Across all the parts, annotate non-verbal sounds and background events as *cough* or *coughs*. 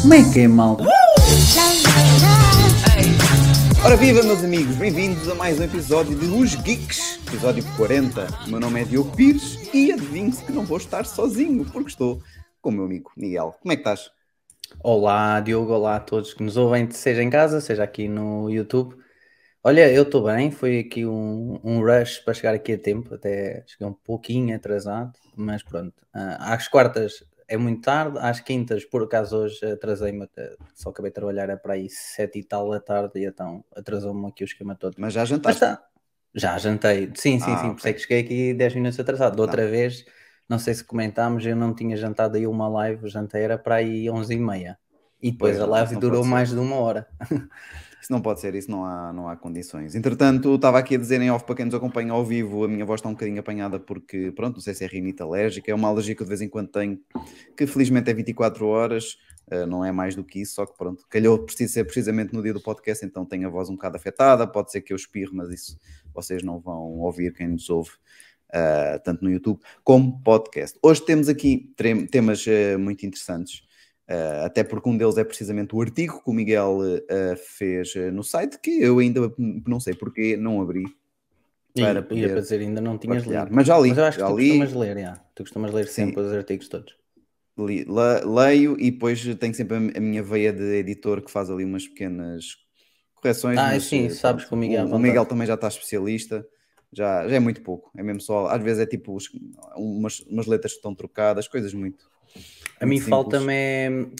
Como é que é, malta? Love. Ora viva meus amigos, bem-vindos a mais um episódio de Os Geeks, episódio 40. O meu nome é Diogo Pires e adivinho-se que não vou estar sozinho, porque estou com o meu amigo Miguel. Como é que estás? Olá, Diogo, olá a todos que nos ouvem, seja em casa, seja aqui no YouTube. Olha, eu estou bem, foi aqui um, um rush para chegar aqui a tempo, até cheguei um pouquinho atrasado, mas pronto. Ah, às quartas é muito tarde, às quintas, por acaso hoje atrasei-me, só acabei de trabalhar, é para aí sete e tal da tarde, e então atrasou-me aqui o esquema todo. Mas já Mas jantaste? tá. Já jantei. Sim, sim, Ah, sim. Por isso é que cheguei aqui 10 minutos atrasado. Da outra vez, não sei se comentámos, eu não tinha jantado aí uma live, jantei era para aí 11h30. E depois Pois, a live durou mais de uma hora. Isso não pode ser, isso não há, não há condições. Entretanto, estava aqui a dizer em off para quem nos acompanha ao vivo, a minha voz está um bocadinho apanhada porque, pronto, não sei se é rinite alérgica, é uma alergia que eu de vez em quando tenho, que felizmente é 24 horas, eh, não é mais do que isso, só que pronto, calhou preciso ser precisamente no dia do podcast, então tenho a voz um bocado afetada, pode ser que eu espirre, mas isso vocês não vão ouvir quem nos ouve. Eh, tanto no YouTube como podcast. Hoje temos aqui temas eh, muito interessantes. Uh, até porque um deles é precisamente o artigo que o Miguel uh, fez uh, no site, que eu ainda não sei porque não abri E para ia poder para dizer, ainda não tinhas partilhar. lido. Mas já li, Mas eu acho que tu li, costumas ler, já. Tu costumas ler Sim. sempre os artigos todos. li- le- leio e depois tenho sempre a, a minha veia de editor que faz ali umas pequenas correções. Ah, mas, sim, uh, sabes que o Miguel o, o. Miguel também já está especialista, já, já é muito pouco, é mesmo só, às vezes é tipo os- umas, umas letras que estão trocadas, coisas muito. A mim muito falta-me.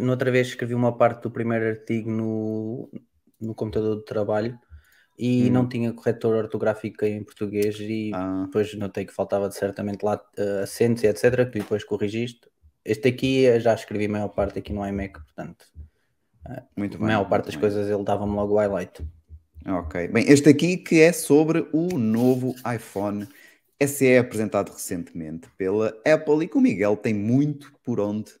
Noutra vez escrevi uma parte do primeiro artigo no, no computador de trabalho e Uhum. não tinha corretor ortográfico em português e Ah, depois notei que faltava de certamente lá eh, acentos e etc. Que depois corrigiste. Este aqui eh, já escrevi a maior parte aqui no iMac, portanto, muito a bem. maior parte das bem. coisas ele dava-me logo o highlight. Ok. Bem, este aqui que é sobre o novo iPhone SE apresentado recentemente pela Apple e que o Miguel tem muito por onde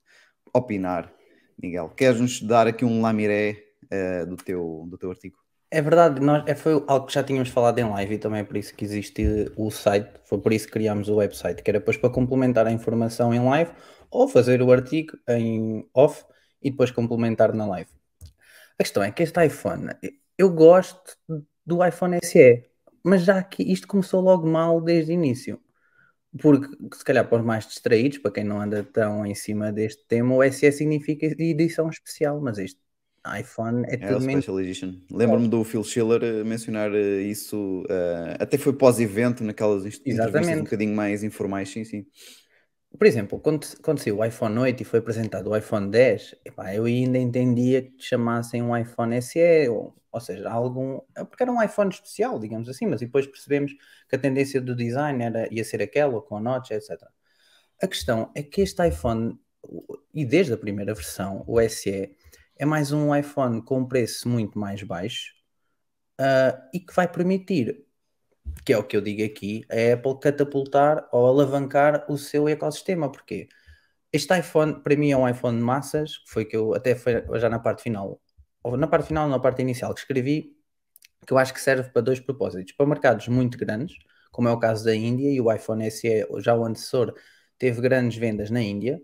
opinar. Miguel, queres-nos dar aqui um lamiré eh, do, teu, do teu artigo? É verdade, nós, é, foi algo que já tínhamos falado em live e também é por isso que existe o site, foi por isso que criámos o website, que era depois para complementar a informação em live ou fazer o artigo em off e depois complementar na live. A questão é que este iPhone, eu gosto do iPhone SE, mas já que isto começou logo mal desde o início. Porque, se calhar, para os mais distraídos, para quem não anda tão em cima deste tema, o SE significa edição especial, mas este iPhone é É tudo menos Special Edition. Lembro-me do Phil Schiller eh, mencionar eh, isso, eh, até foi pós-evento, naquelas entrevistas um bocadinho mais informais, sim, sim. Por exemplo, quando, quando saiu o iPhone 8 e foi apresentado o iPhone 10, epá, eu ainda entendia que chamassem um iPhone SE, ou, ou seja, algum. é Porque era um iPhone especial, digamos assim, mas depois percebemos que a tendência do design era, ia ser aquela, com a notch, etc. A questão é que este iPhone, e desde a primeira versão, o SE, é mais um iPhone com um preço muito mais baixo ah, e que vai permitir que é o que eu digo aqui, a Apple catapultar ou alavancar o seu ecossistema, porque este iPhone, para mim, é um iPhone de massas, foi que eu até foi já na parte final, ou na parte final, na parte inicial, que escrevi, que eu acho que serve para dois propósitos, para mercados muito grandes, como é o caso da Índia, e o iPhone SE, já o antecessor, teve grandes vendas na Índia,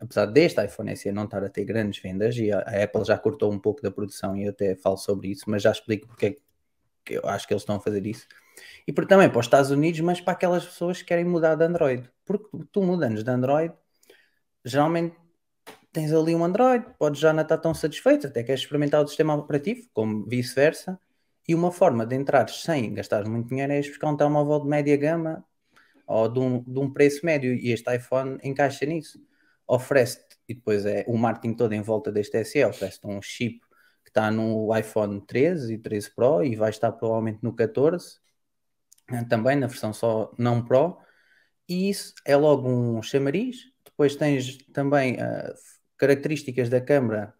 apesar deste iPhone SE não estar a ter grandes vendas, e a, Apple já cortou um pouco da produção, e eu até falo sobre isso, mas já explico porque é que eu acho que eles estão a fazer isso. E por, também para os Estados Unidos, mas para aquelas pessoas que querem mudar de Android. Porque tu mudando de Android, geralmente tens ali um Android, podes já não estar tão satisfeito, até queres experimentar o sistema operativo, como vice-versa. E uma forma de entrar sem gastar muito dinheiro é buscar um telemóvel de média gama ou de um, de um preço médio. E este iPhone encaixa nisso. Oferece-te, e depois é o marketing todo em volta deste SE, oferece-te um chip que está no iPhone 13 e 13 Pro e vai estar provavelmente no 14 eh, também na versão só não Pro, e isso é logo um chamariz. Depois tens também ah, características da câmera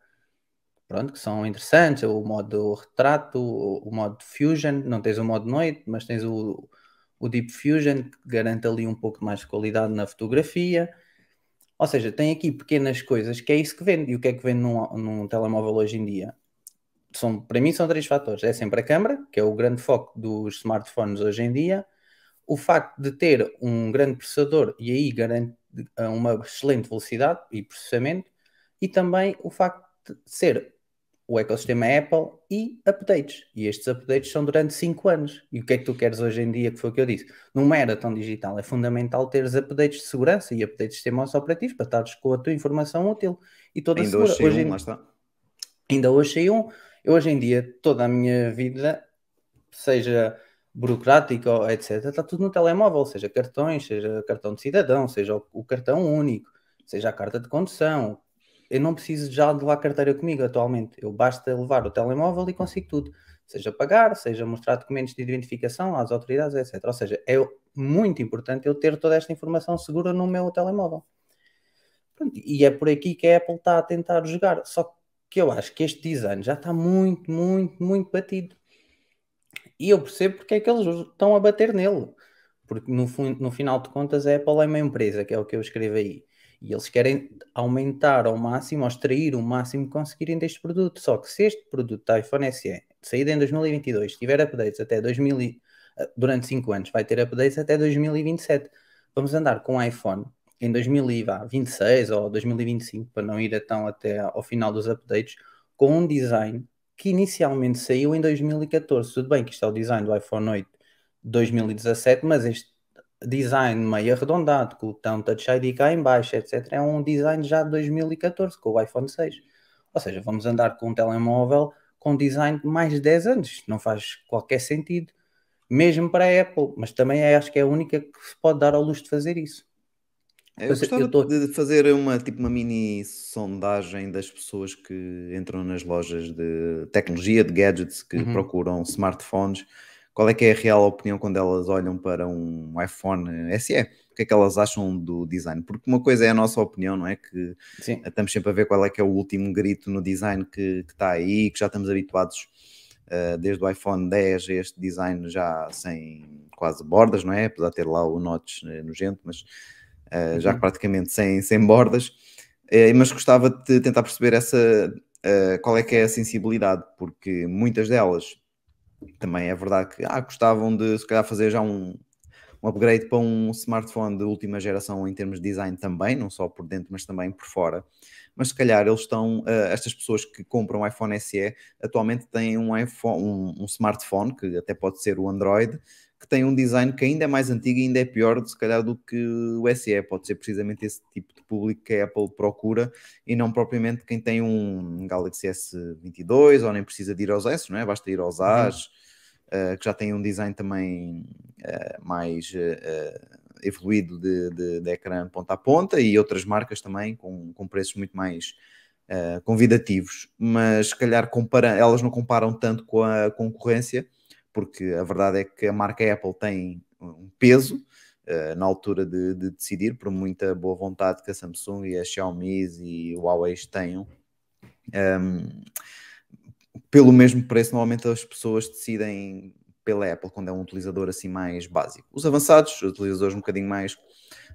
pronto, que são interessantes, o modo retrato, o, modo Fusion, não tens o modo noite, mas tens o, o Deep Fusion que garante ali um pouco mais de qualidade na fotografia. Ou seja, tem aqui pequenas coisas que é isso que vende. E o que é que vende num, num telemóvel hoje em dia? são, para mim são três fatores. É sempre a câmara, que é o grande foco dos smartphones hoje em dia, o facto de ter um grande processador e aí garante uma excelente velocidade e processamento, e também o facto de ser o ecossistema Apple e updates. E estes updates são durante 5 anos. E o que é que tu queres hoje em dia, que foi o que eu disse? Numa era tão digital, é fundamental teres updates de segurança e updates de sistemas operativos para estares com a tua informação útil e toda Ainda segura. hoje, Hoje um, em- lá está. ainda hoje saiu um. Eu hoje em dia, toda a minha vida, seja burocrática ou etc., está tudo no telemóvel, seja cartões, seja cartão de cidadão, seja o, o cartão único, seja a carta de condução. Eu não preciso já de levar carteira comigo atualmente. Eu basta levar o telemóvel e consigo tudo. Seja pagar, seja mostrar documentos de identificação às autoridades, etc. Ou seja, é muito importante eu ter toda esta informação segura no meu telemóvel. Pronto, e é por aqui que a Apple está a tentar jogar. Só que eu acho que este design já está muito, muito, muito batido. E eu percebo porque é que eles estão a bater nele. Porque no, no final de contas a Apple é uma empresa, que é o que eu escrevo aí. E eles querem aumentar ao máximo, ou extrair o máximo que conseguirem deste produto. Só que se este produto da iPhone SE, saído em 2022, tiver updates até 2000, e- eh, durante 5 anos, vai ter updates até 2027. Vamos andar com um iPhone em 2026 ou 2025, para não ir a tão até ao final dos updates, com um design que inicialmente saiu em 2014. Tudo bem que isto é o design do iPhone 8 de 2017, mas este design meio arredondado, com o botão Touch ID cá em baixo, etc., é um design já de 2014, com o iPhone 6. Ou seja, vamos andar com um telemóvel com design de mais de 10 anos. Não faz qualquer sentido, mesmo para a Apple, mas também é- acho que é a única que se pode dar ao luxo de fazer isso. Eu Pois é, eu gostava tô- de fazer uma, tipo, uma mini sondagem das pessoas que entram nas lojas de tecnologia, de gadgets, que Uhum. procuram smartphones. Qual é que é a real opinião quando elas olham para um iPhone SE? O que é que elas acham do design? Porque uma coisa é a nossa opinião, não é? Que Sim, estamos sempre a ver qual é que é o último grito no design que, que está aí, que já estamos habituados uh, desde o iPhone 10 a este design já sem quase bordas, não é? Apesar de ter lá o notch eh, nojento, mas uh, já Uhum. praticamente sem, sem bordas. Eh, mas gostava de tentar perceber essa uh, qual é que é a sensibilidade, porque muitas delas também é verdade que ah, gostavam de se calhar fazer já um, um upgrade para um smartphone de última geração em termos de design também, não só por dentro, mas também por fora. Mas se calhar eles estão, uh, estas pessoas que compram um iPhone SE atualmente têm um iPhone, um, um smartphone, que até pode ser o Android, que tem um design que ainda é mais antigo e ainda é pior, se calhar, do que o SE. Pode ser precisamente esse tipo de público que a Apple procura e não propriamente quem tem um Galaxy S22 ou nem precisa de ir aos S, não é? Basta ir aos A's, uhum. uh, que já tem um design também uh, mais uh, evoluído de, de, de, ecrã ponta a ponta e outras marcas também com, com preços muito mais uh, convidativos. Mas se calhar compara, elas não comparam tanto com a concorrência porque a verdade é que a marca Apple tem um peso uh, na altura de, de, decidir, por muita boa vontade que a Samsung e a Xiaomi e o Huawei tenham. Um, pelo mesmo preço, normalmente as pessoas decidem pela Apple quando é um utilizador assim mais básico. Os avançados, os utilizadores um bocadinho mais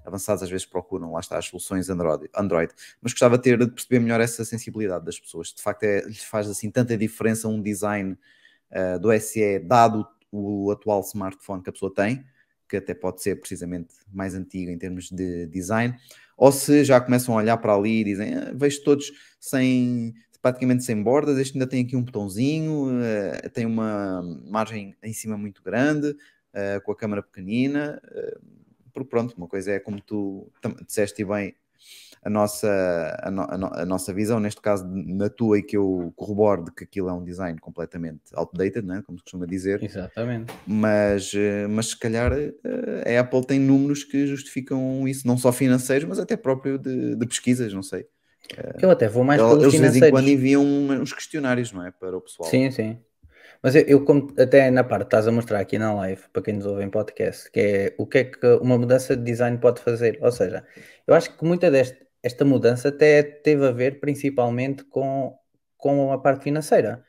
avançados, às vezes procuram, lá está, as soluções Android. Android. Mas gostava de ter de perceber melhor essa sensibilidade das pessoas. De facto, é, lhes faz assim tanta diferença um design Uh, do SE, dado o atual smartphone que a pessoa tem, que até pode ser precisamente mais antigo em termos de design, ou se já começam a olhar para ali e dizem, ah, vejo todos sem praticamente sem bordas, este ainda tem aqui um botãozinho, uh, tem uma margem em cima muito grande, uh, com a câmera pequenina, porque pronto, uma coisa é como tu disseste bem, a nossa, a, no, a, no, a, nossa visão, neste caso na tua e que eu corroboro de que aquilo é um design completamente outdated, né? como se costuma dizer. Exatamente. Mas, mas se calhar a Apple tem números que justificam isso, não só financeiros, mas até próprio de, de pesquisas, não sei. Eu até vou mais Eles, pelos de vez em quando enviam uns questionários, não é? Para o pessoal. Sim, sim. Mas eu, eu, como até na parte estás a mostrar aqui na live, para quem nos ouve em podcast, que é o que é que uma mudança de design pode fazer. Ou seja, eu acho que muita desta esta mudança até teve a ver principalmente com, com a parte financeira.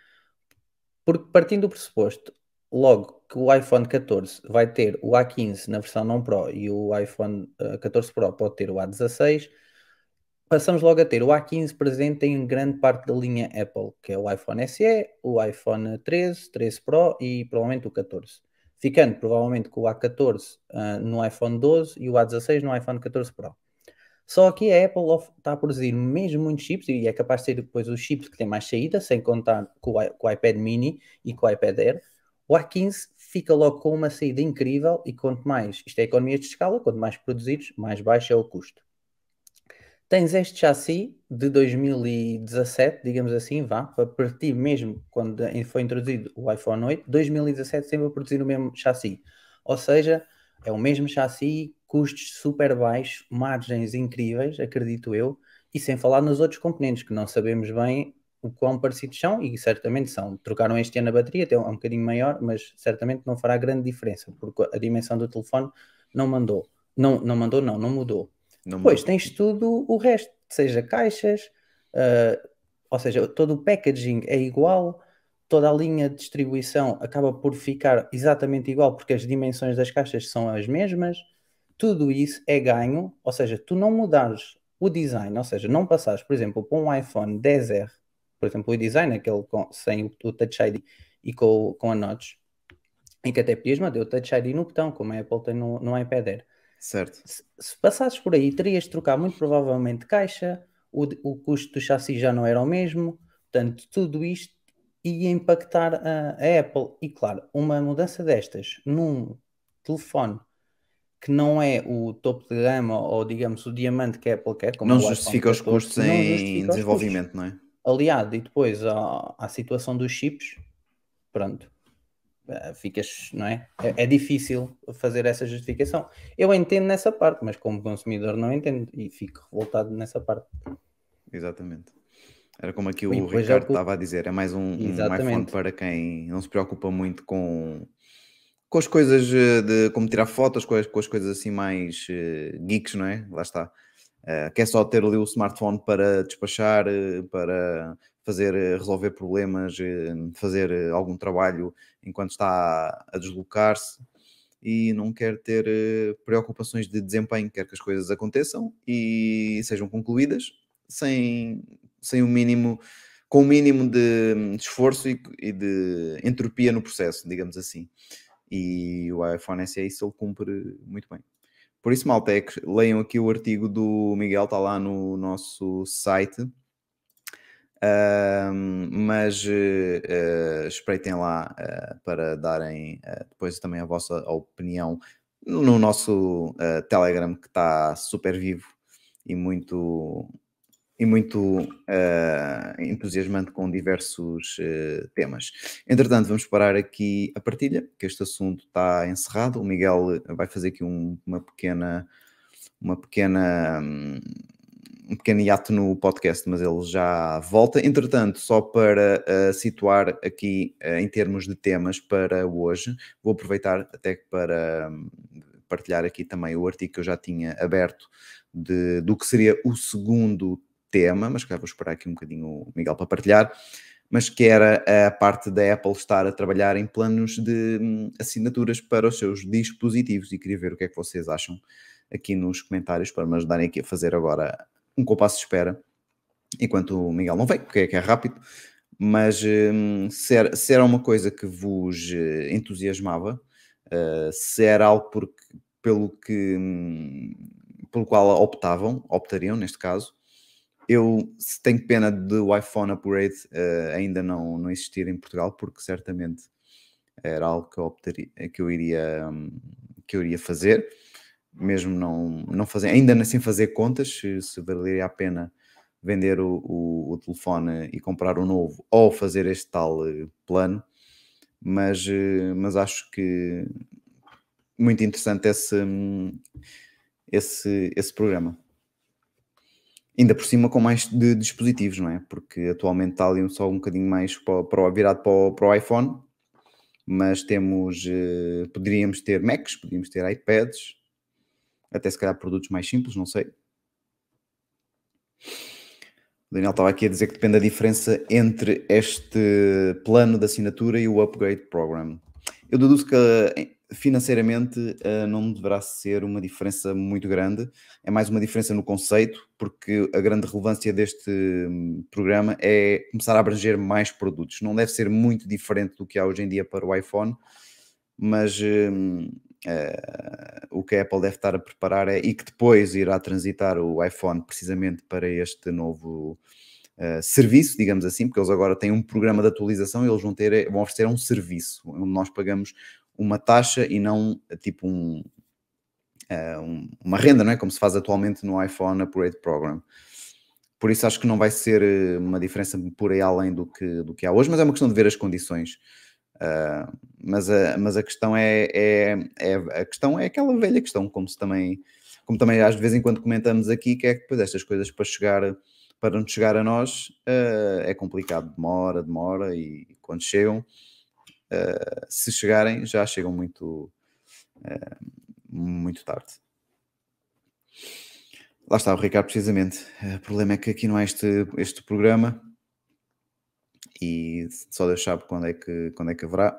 Porque partindo do pressuposto, logo que o iPhone 14 vai ter o A15 na versão não Pro e o iPhone 14 Pro pode ter o A16, passamos logo a ter o A15 presente em grande parte da linha Apple, que é o iPhone SE, o iPhone 13, 13 Pro e provavelmente o 14. Ficando provavelmente com o A14 uh, no iPhone 12 e o A16 no iPhone 14 Pro. Só que a Apple está a produzir mesmo muitos chips e é capaz de ser depois os chips que têm mais saída, sem contar com o, com o iPad mini e com o iPad Air. O A15 fica logo com uma saída incrível e quanto mais, isto é economias de escala, quanto mais produzidos, mais baixo é o custo. Tens este chassi de 2017, digamos assim, vá, para partir mesmo quando foi introduzido o iPhone 8, 2017 sempre a produzir o mesmo chassi. Ou seja, é o mesmo chassi, custos super baixos, margens incríveis, acredito eu, e sem falar nos outros componentes que não sabemos bem o quão parecidos são, e certamente são. Trocaram este ano a bateria, até é um bocadinho maior, mas certamente não fará grande diferença, porque a dimensão do telefone não mandou. Não, não mandou, não, não mudou. Não Depois tens tudo o resto, seja caixas, uh, ou seja, todo o packaging é igual, toda a linha de distribuição acaba por ficar exatamente igual, porque as dimensões das caixas são as mesmas. Tudo isso é ganho, ou seja, tu não mudares o design, ou seja, não passares, por exemplo, para um iPhone 10R, por exemplo, o design, aquele com, sem o Touch ID e com, com a notch, em que até podias manter o Touch ID no botão, como a Apple tem no, no iPad Air. Certo. Se, se passasses por aí, terias de trocar muito provavelmente caixa, o, o custo do chassi já não era o mesmo, portanto, tudo isto ia impactar a, a Apple. E claro, uma mudança destas num telefone que não é o topo de gama ou digamos o diamante que a Apple quer, como não justifica os custos em desenvolvimento, custos. não é? Aliado e depois à, à situação dos chips, pronto, ficas, não é? é? é? difícil fazer essa justificação. Eu entendo nessa parte, mas como consumidor não entendo e fico revoltado nessa parte. Exatamente. Era como aqui o Ricardo estava a dizer, é mais um, um, iPhone para quem não se preocupa muito com, com as coisas eh, de como tirar fotos, com as, com as coisas assim mais uh, geeks, não é? Lá está. Uh, quer só ter ali o smartphone para despachar, uh, para fazer, resolver problemas, fazer algum trabalho enquanto está a deslocar-se e não quer ter preocupações de desempenho, quer que as coisas aconteçam e sejam concluídas sem, sem o mínimo, com o mínimo de, esforço e, e, de entropia no processo, digamos assim. E o iPhone SE isso ele cumpre muito bem. Por isso, Maltec, leiam aqui o artigo do Miguel, está lá no nosso site. Mas uh, espreitem lá uh, para darem uh, depois também a vossa opinião no nosso Telegram que está super vivo e muito e muito uh, entusiasmante com diversos uh, temas. Entretanto, vamos parar aqui a partilha, que este assunto está encerrado. O Miguel vai fazer aqui um, uma pequena, uma pequena, um, pequeno hiato no podcast, mas ele já volta. Entretanto, só para uh, situar aqui em termos de temas para hoje, vou aproveitar até para um, partilhar aqui também o artigo que eu já tinha aberto de, do que seria o segundo tema, mas que vou esperar aqui um bocadinho o Miguel para partilhar, mas que era a parte da Apple estar a trabalhar em planos de hum, assinaturas para os seus dispositivos. E queria ver o que é que vocês acham aqui nos comentários para me ajudarem aqui a fazer agora um compasso de espera enquanto o Miguel não vem, porque é que é rápido, mas hum, se, era, se, era, uma coisa que vos eh, entusiasmava, uh, se era algo pelo que hum, pelo qual optavam, optariam neste caso, eu tenho pena do iPhone Upgrade uh, ainda não, não existir em Portugal, porque certamente era algo que eu, optaria, que eu iria, um, que eu iria fazer, mesmo não, não fazer, ainda sem fazer contas, se, se valeria a pena vender o, o, o, telefone e comprar um novo ou fazer este tal uh, plano, mas, uh, mas acho que muito interessante esse, um, esse, esse programa. Ainda por cima com mais de dispositivos, não é? Porque atualmente está ali só um bocadinho mais para, para, virado para o, para o iPhone, mas temos, eh, poderíamos ter Macs, poderíamos ter iPads, até se calhar produtos mais simples, não sei. O Daniel estava aqui a dizer que depende da diferença entre este plano de assinatura e o Upgrade Program. eu deduzo que eh, financeiramente uh, não deverá ser uma diferença muito grande, é mais uma diferença no conceito, porque a grande relevância deste um, programa é começar a abranger mais produtos. Não deve ser muito diferente do que há hoje em dia para o iPhone, mas um, uh, o que a Apple deve estar a preparar é, e que depois irá transitar o iPhone precisamente para este novo uh, serviço, digamos assim, porque eles agora têm um programa de atualização e eles vão, ter, vão oferecer um serviço, onde nós pagamos uma taxa e não tipo um, uh, um, uma renda, não é? Como se faz atualmente no iPhone Upgrade Program. Por isso acho que não vai ser uma diferença por aí além do que, do que há hoje, mas é uma questão de ver as condições. Uh, mas, a, mas a questão é, é, é, a questão é aquela velha questão, como se também, como também às vezes em quando comentamos aqui, que é que depois estas coisas para chegar para não chegar a nós uh, é complicado, demora, demora, e quando chegam, uh, se chegarem, já chegam muito, muito tarde. Lá está o Ricardo, precisamente. O problema é que aqui não há este, este programa e só Deus sabe quando é que, quando é que haverá.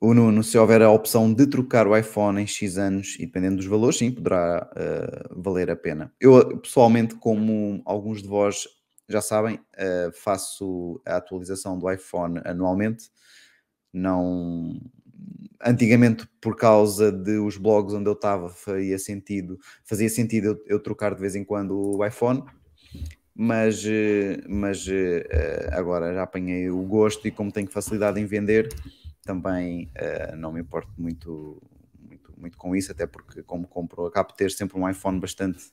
O Nuno, se houver a opção de trocar o iPhone em X anos e dependendo dos valores, sim, poderá uh, valer a pena. Eu, pessoalmente, como alguns de vós já sabem, uh, faço a atualização do iPhone anualmente. Não. Antigamente, por causa de os blogs onde eu estava, fazia sentido, fazia sentido eu, eu trocar de vez em quando o iPhone mas, eh, mas eh, agora já apanhei o gosto e como tenho facilidade em vender, também não me importo muito, muito, muito com isso, até porque como compro, acabo de ter sempre um iPhone bastante,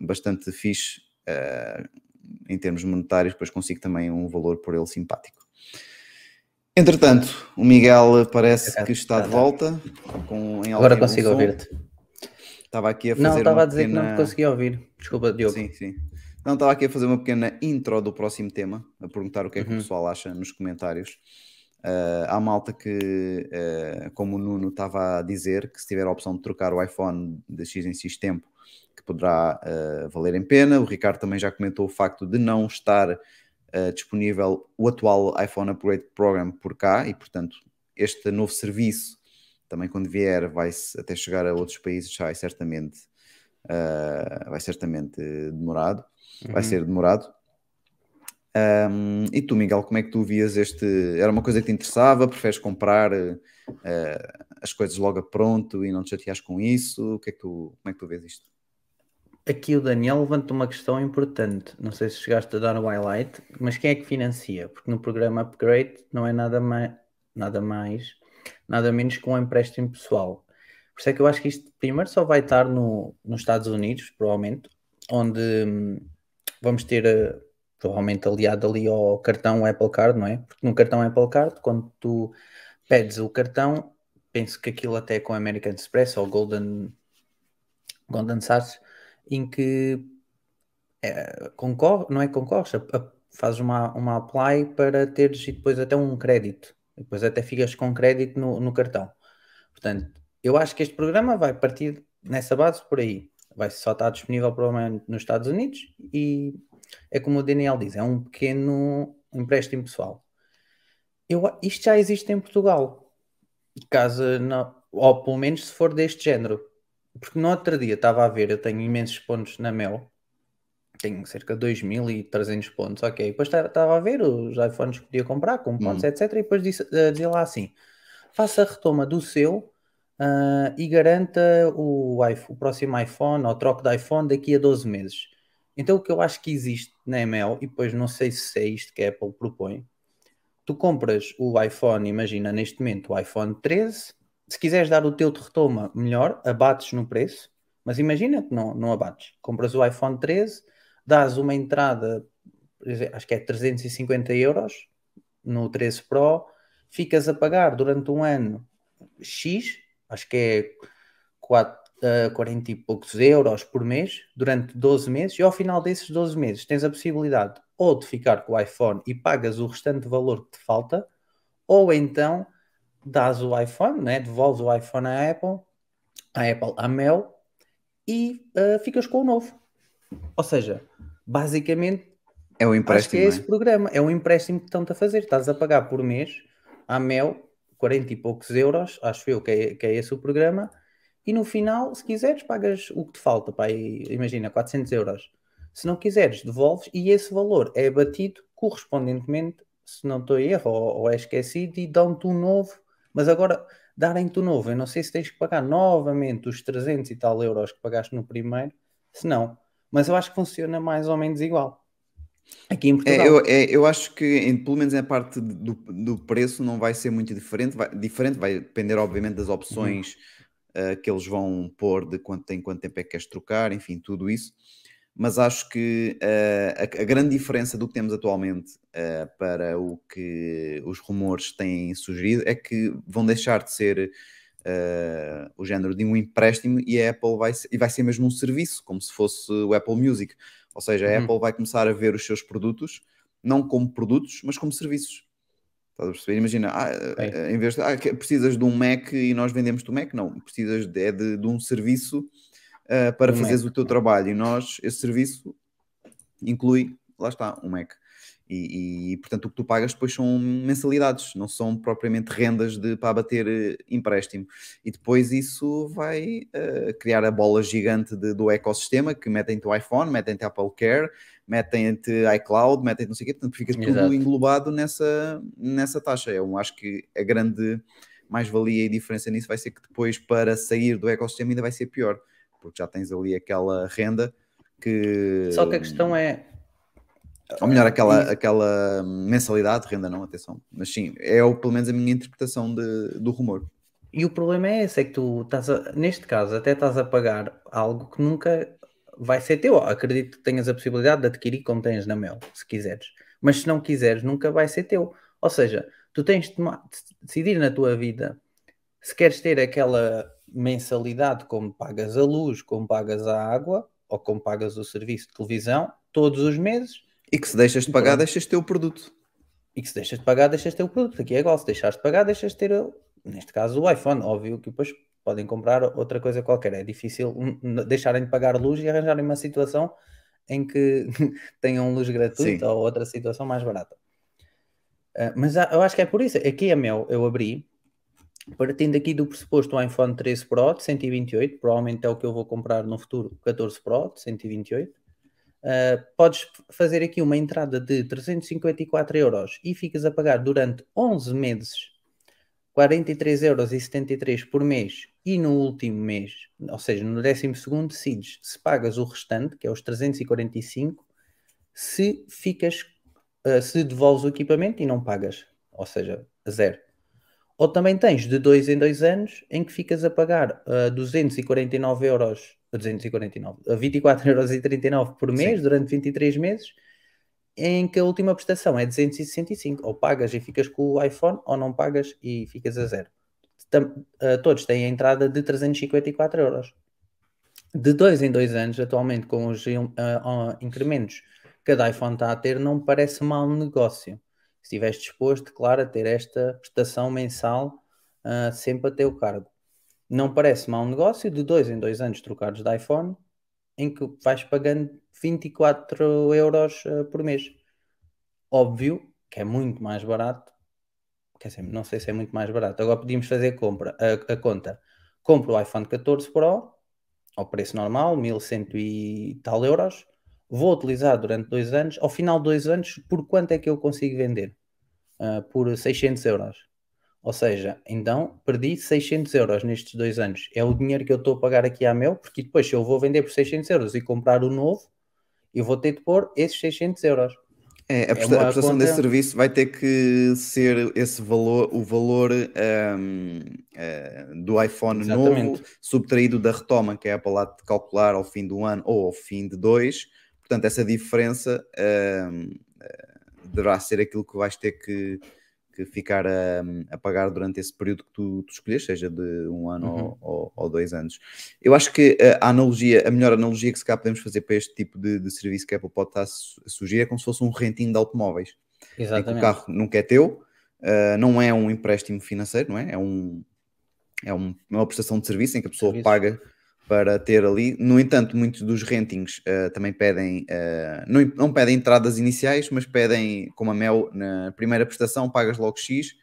bastante fixe em termos monetários, depois consigo também um valor por ele simpático. Entretanto, o Miguel parece que está de volta. Com, Agora consigo ouvir-te. Estava aqui a fazer. Não, estava a dizer pequena... que não conseguia ouvir. Desculpa, Diogo. Sim, sim. Não, estava aqui a fazer uma pequena intro do próximo tema, a perguntar o que é que uhum. o pessoal acha nos comentários. Uh, há malta que, uh, como o Nuno estava a dizer, que se tiver a opção de trocar o iPhone de X em X tempo, que poderá uh, valer em pena. O Ricardo também já comentou o facto de não estar disponível o atual iPhone Upgrade Program por cá e, portanto, este novo serviço também quando vier vai até chegar a outros países vai certamente uh, vai certamente demorado uhum. vai ser demorado um, e tu Miguel como é que tu vias este era uma coisa que te interessava preferes comprar uh, as coisas logo a pronto e não te chateas com isso o que é que tu como é que tu vês isto Aqui o Daniel levanta uma questão importante. Não sei se chegaste a dar o highlight, mas quem é que financia? Porque no programa Upgrade não é nada mais, nada mais nada menos que um empréstimo pessoal. Por isso é que eu acho que isto primeiro só vai estar no, nos Estados Unidos, provavelmente, onde hum, vamos ter uh, provavelmente aliado ali ao cartão Apple Card, não é? Porque no cartão Apple Card, quando tu pedes o cartão, penso que aquilo até é com American Express ou Golden, Golden Sars, em que é, concorre, não é concorres, fazes uma, uma apply para teres e depois até um crédito depois até ficas com crédito no, no cartão. Portanto, eu acho que este programa vai partir nessa base por aí. Vai só estar disponível provavelmente nos Estados Unidos e é como o Daniel diz, é um pequeno empréstimo pessoal. Eu, isto já existe em Portugal. Caso não, ou pelo menos se for deste género. Porque no outro dia estava a ver, eu tenho imensos pontos na Mel tenho cerca de 2.300 pontos, ok. Depois estava a ver os iPhones que podia comprar com pontos, hum. etc. E depois disse, uh, dizia lá assim: faça a retoma do seu uh, e garanta o, iPhone, o próximo iPhone ou troque de iPhone daqui a 12 meses. Então o que eu acho que existe na ML, e depois não sei se é isto que a Apple propõe, tu compras o iPhone, imagina neste momento o iPhone 13, se quiseres dar o teu de retoma melhor, abates no preço, mas imagina que não, não abates. Compras o iPhone 13, dás uma entrada, acho que é 350 euros no 13 Pro, ficas a pagar durante um ano X, acho que é 4, uh, 40 e poucos euros por mês, durante 12 meses, e ao final desses 12 meses tens a possibilidade ou de ficar com o iPhone e pagas o restante valor que te falta, ou então dás o iPhone, né? devolves o iPhone à Apple, à Apple, à Mel, e uh, ficas com o novo. Ou seja, basicamente É o Acho que empréstimo, é esse é? programa, é um empréstimo que estão-te a fazer. Estás a pagar por mês à Mel 40 e poucos euros, acho eu que é, que é esse o programa, e no final, se quiseres, pagas o que te falta, pá, e, imagina, 400 euros. Se não quiseres, devolves e esse valor é batido correspondentemente, se não estou em erro ou, ou é esquecido, e dão-te um novo. Mas agora, darem-te um novo, eu não sei se tens que pagar novamente os 300 e tal euros que pagaste no primeiro, se não. Mas eu acho que funciona mais ou menos igual. Aqui em Portugal. É, eu, é, eu acho que, em- pelo menos na parte do, do preço, não vai ser muito diferente. Vai, diferente, vai depender, obviamente, das opções ah, que eles vão pôr de quanto, em quanto tempo é que queres trocar, enfim, tudo isso. Mas acho que ah, a, a grande diferença do que temos atualmente ah, para o que os rumores têm sugerido é que vão deixar de ser ah, o género de um empréstimo e a Apple vai, ser- e vai ser mesmo um serviço, como se fosse o Apple Music. Ou seja, a Uhum. Apple vai começar a ver os seus produtos não como produtos, mas como serviços. Estás a perceber? Imagina, ah, em vez de ah, precisas de um Mac e nós vendemos-te o Mac, não, precisas de, é de, de um serviço ah, para Um fazeres Mac. o teu trabalho e nós, esse serviço inclui, lá está, um Mac. E, e, portanto o que tu pagas depois são mensalidades, não são propriamente rendas de, para abater eh, empréstimo. E depois isso vai eh, criar a bola gigante de- do ecossistema que metem-te o iPhone, metem-te Apple Care, metem-te iCloud, metem-te não sei o quê, portanto fica tudo Exato. englobado nessa, nessa taxa. Eu acho que a grande mais-valia e diferença nisso vai ser que depois para sair do ecossistema ainda vai ser pior, porque já tens ali aquela renda que... Só que a questão é. Ou melhor, aquela, Isso. aquela mensalidade, renda não, atenção. Mas sim, é o, pelo menos a minha interpretação de- do rumor. E o problema é esse, é que tu estás a, neste caso, até estás a pagar algo que nunca vai ser teu. Acredito que tenhas a possibilidade de adquirir como tens na Mel, se quiseres. Mas se não quiseres, nunca vai ser teu. Ou seja, tu tens de decidir na tua vida se queres ter aquela mensalidade como pagas a luz, como pagas a água, ou como pagas o serviço de televisão, todos os meses, E que se deixas de pagar, deixas de ter o produto. e que se deixas de pagar, deixas de ter o produto. Aqui é igual, se deixares de pagar, deixas de ter, neste caso, o iPhone. Óbvio que depois podem comprar outra coisa qualquer. É difícil deixarem de pagar luz e arranjarem uma situação em que *laughs* tenham luz gratuita Sim. ou outra situação mais barata. Ah, mas eu acho que é por isso. Aqui a Mel eu abri, partindo aqui do pressuposto o iPhone 13 Pro de 128, provavelmente é o que eu vou comprar no futuro, 14 Pro de 128. Uh, podes fazer aqui uma entrada de 354 euros e ficas a pagar durante 11 meses 43 euros e 73 por mês e no último mês, ou seja, no décimo segundo decides se pagas o restante, que é os 345, se ficas, uh, se devolves o equipamento e não pagas, ou seja, zero. Ou também tens de dois em dois anos em que ficas a pagar uh, 249 euros, 249, uh, 24 *laughs* euros e 39 por mês Sim. durante 23 meses, em que a última prestação é 265. Ou pagas e ficas com o iPhone, ou não pagas e ficas a zero. Tam- uh, todos têm a entrada de 354 euros. De dois em dois anos, atualmente, com os uh, uh, incrementos que cada iPhone está a ter, não parece mau negócio. Se estiveres disposto, claro, a ter esta prestação mensal uh, sempre a teu cargo. Não parece mau negócio de dois em dois anos trocados de iPhone, em que vais pagando 24 euros uh, por mês. Óbvio que é muito mais barato. Quer dizer, não sei se é muito mais barato. Agora podíamos fazer compra, a, a conta. Compro o iPhone 14 Pro ao preço normal, 1100 e tal euros. Vou utilizar durante dois anos. Ao final de dois anos, por quanto é que eu consigo vender? Uh, por 600 euros. Ou seja, então perdi 600 euros nestes dois anos. É o dinheiro que eu estou a pagar aqui à Mel, porque depois, se eu vou vender por 600 euros e comprar o novo, eu vou ter de pôr esses 600 euros. É, a, É presta- a uma prestação conta- desse serviço vai ter que ser esse valor, o valor ahm, eh, do iPhone novo, Exatamente. subtraído da retoma que a Apple há de calcular ao fim do ano ou ao fim de dois. Portanto, essa diferença eh, deverá ser aquilo que vais ter que, que ficar a, a pagar durante esse período que tu, tu escolhes, seja de um ano Uhum. ou, ou- dois anos. Eu acho que a analogia, a melhor analogia que se cá podemos fazer para este tipo de, de serviço que a Apple pode estar a su- a sugerir é como se fosse um renting de automóveis. Que o Exatamente. carro nunca é teu, uh, não é um empréstimo financeiro, não é? É, um, é um- uma prestação de serviço em que a pessoa Serviços. paga, para ter ali. No entanto, muitos dos rentings uh, também pedem, uh, não, não, pedem entradas iniciais, mas pedem, como a Mel, na primeira prestação, pagas logo X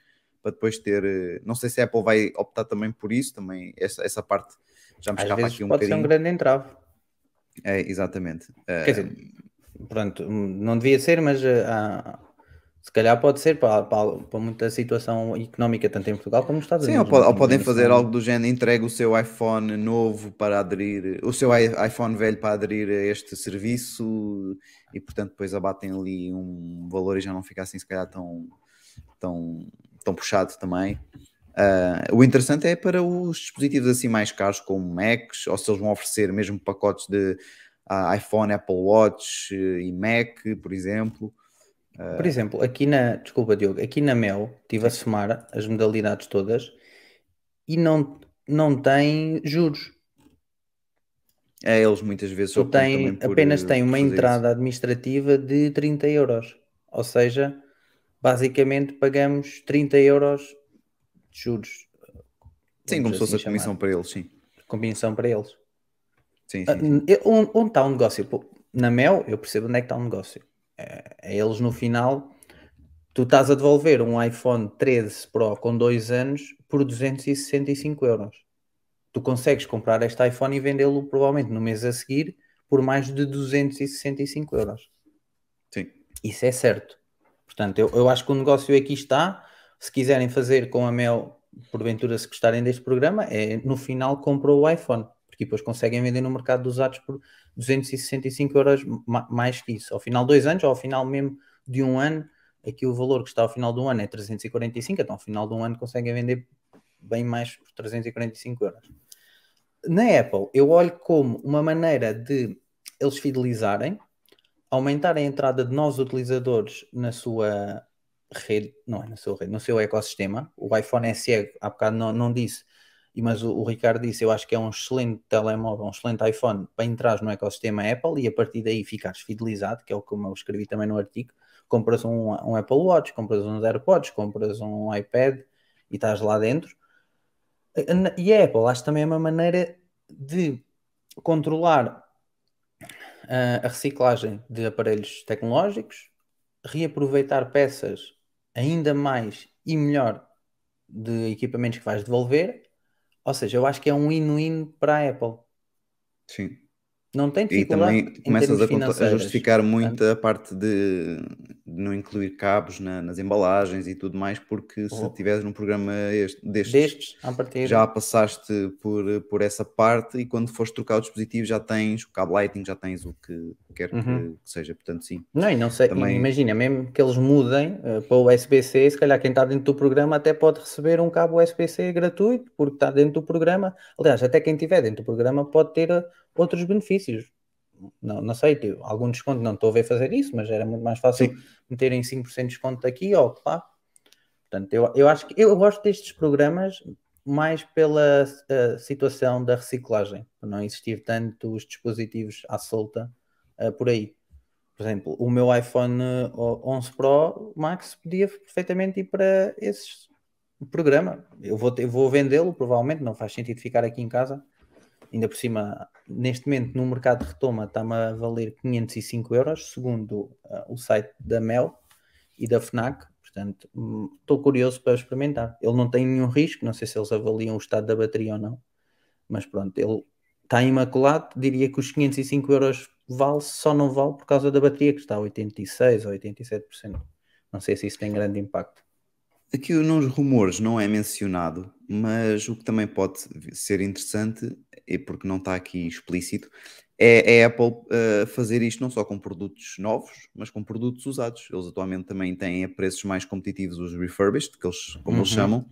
para depois ter. Uh, não sei se a Apple vai optar também por isso, também essa, essa parte já me Às escapa aqui um pode ser bocadinho. um grande entrave. É, exatamente. Quer dizer, pronto, não devia ser, mas há- se calhar pode ser para, para, para muita situação económica, tanto em Portugal como nos Estados Sim, ou, Unidos. não ou tenho podem bem fazer algo do género, entrega o seu iPhone novo para aderir, o seu iPhone velho para aderir a este serviço e portanto depois abatem ali um valor e já não fica assim se calhar tão, tão, tão puxado também. Ah, o interessante é para os dispositivos assim mais caros como Macs, ou se eles vão oferecer mesmo pacotes de ah, iPhone, Apple Watch eh, e Mac, por exemplo. Por exemplo, aqui na, desculpa Diogo, aqui na Mel estive a somar as modalidades todas e não, não tem juros. É, eles muitas vezes Tu tem, por, apenas eh, tem uma fazer isso. entrada administrativa de 30 euros. Ou seja, basicamente pagamos 30 euros de juros. Sim, como se fosse assim a comissão para eles, sim. Comissão para eles. Sim, Ah, sim, sim. Onde, está o negócio? Pô, Na Mel, eu percebo onde é que está o negócio. É, é eles no final, tu estás a devolver um iPhone 13 Pro com dois anos por 265 euros. Tu consegues comprar este iPhone e vendê-lo provavelmente no mês a seguir por mais de 265 euros. sim. Isso é certo. Portanto, eu, eu acho que o negócio aqui está. Se quiserem fazer com a Mel, porventura, se gostarem deste programa, é no final comprou o iPhone, porque depois conseguem vender no mercado dos usados por 265 euros ma- mais que isso. Ao final de dois anos, ou ao final mesmo de um ano, aqui o valor que está ao final do ano é 345, então ao final de um ano conseguem vender bem mais por 345 euros. Na Apple, eu olho como uma maneira de eles fidelizarem, aumentar a entrada de novos utilizadores na sua rede, não é na sua rede, no seu ecossistema. O iPhone SE, há bocado não, não disse, mas o, o Ricardo disse, eu acho que é um excelente telemóvel, um excelente iPhone para entrar no ecossistema Apple e a partir daí ficares fidelizado, que é o que eu escrevi também no artigo. Compras um, um Apple Watch, compras uns AirPods, compras um iPad e estás lá dentro. E a Apple acho também é uma maneira de controlar uh, a reciclagem de aparelhos tecnológicos, reaproveitar peças ainda mais e melhor de equipamentos que vais devolver. Ou seja, eu acho que é um win-win para a Apple. Sim. Não tem E dificuldade também em começas a, a justificar muito a parte de, de não incluir cabos na- nas embalagens e tudo mais, porque se Oh. tiveres num programa este- destes, Destes, já passaste por, por essa parte e quando fores trocar o dispositivo já tens o cabo Lightning, já tens o que quer que- Uhum. que seja, portanto sim. Não, e não sei, Também- imagina, mesmo que eles mudem uh, para o USB-C, se calhar quem está dentro do programa até pode receber um cabo USB-C gratuito, porque está dentro do programa. Aliás, até quem estiver dentro do programa pode ter uh, outros benefícios. Não, não sei, tipo, algum desconto, não estou a ver fazer isso, mas era muito mais fácil Sim. meterem 5% de desconto aqui ou lá. Portanto, eu, eu acho que eu gosto destes programas mais pela uh, situação da reciclagem, não existir tanto os dispositivos à solta uh, por aí. Por exemplo, o meu iPhone uh, 11 Pro Max podia perfeitamente ir para esse programa. Eu vou, ter- vou vendê-lo, provavelmente, não faz sentido ficar aqui em casa. Ainda por cima, neste momento, no mercado de retoma, está-me a valer 505 euros, segundo uh, o site da Mel e da FNAC. Portanto, hum, estou curioso para experimentar. Ele não tem nenhum risco, não sei se eles avaliam o estado da bateria ou não, mas pronto, ele está imaculado. Diria que os 505 euros vale, só não vale por causa da bateria, que está a 86% ou 87%. Não sei se isso tem grande impacto. Aqui nos rumores não é mencionado, mas o que também pode ser interessante, e porque não está aqui explícito, é a Apple uh, fazer isto não só com produtos novos, mas com produtos usados. Eles atualmente também têm a preços mais competitivos os refurbished, que eles, como eles Uhum. chamam,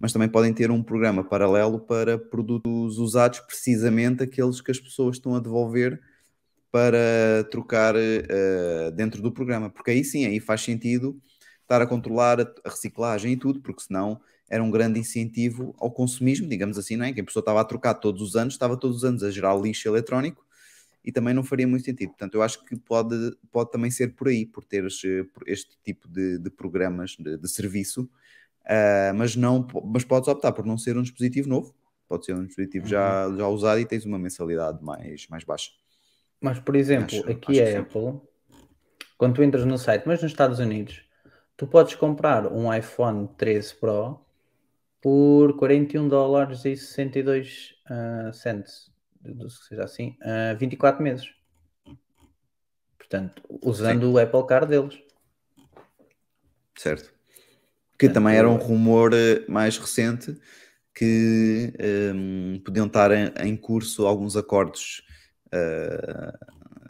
mas também podem ter um programa paralelo para produtos usados, precisamente aqueles que as pessoas estão a devolver para trocar uh, dentro do programa, porque aí sim, aí faz sentido estar a controlar a, reciclagem e tudo, porque senão era um grande incentivo ao consumismo, digamos assim, não é? Que a pessoa estava a trocar todos os anos, estava todos os anos a gerar lixo eletrónico e também não faria muito sentido. Portanto, eu acho que pode, pode também ser por aí, por ter este, por este tipo de, de programas de, de serviço, uh, mas, não, mas podes optar por não ser um dispositivo novo, pode ser um dispositivo já, Uhum. já usado e tens uma mensalidade mais, mais baixa. Mas, por exemplo, Acho- aqui acho é. Apple, quando tu entras no site, mas nos Estados Unidos, tu podes comprar um iPhone 13 Pro por 41 dólares e 62 ah, cents, seja assim, ah, 24 meses. Portanto, usando o Apple Card deles. Certo. Que Portanto, também era um rumor eh, mais recente que ehm, podiam estar em, em curso alguns acordos eh,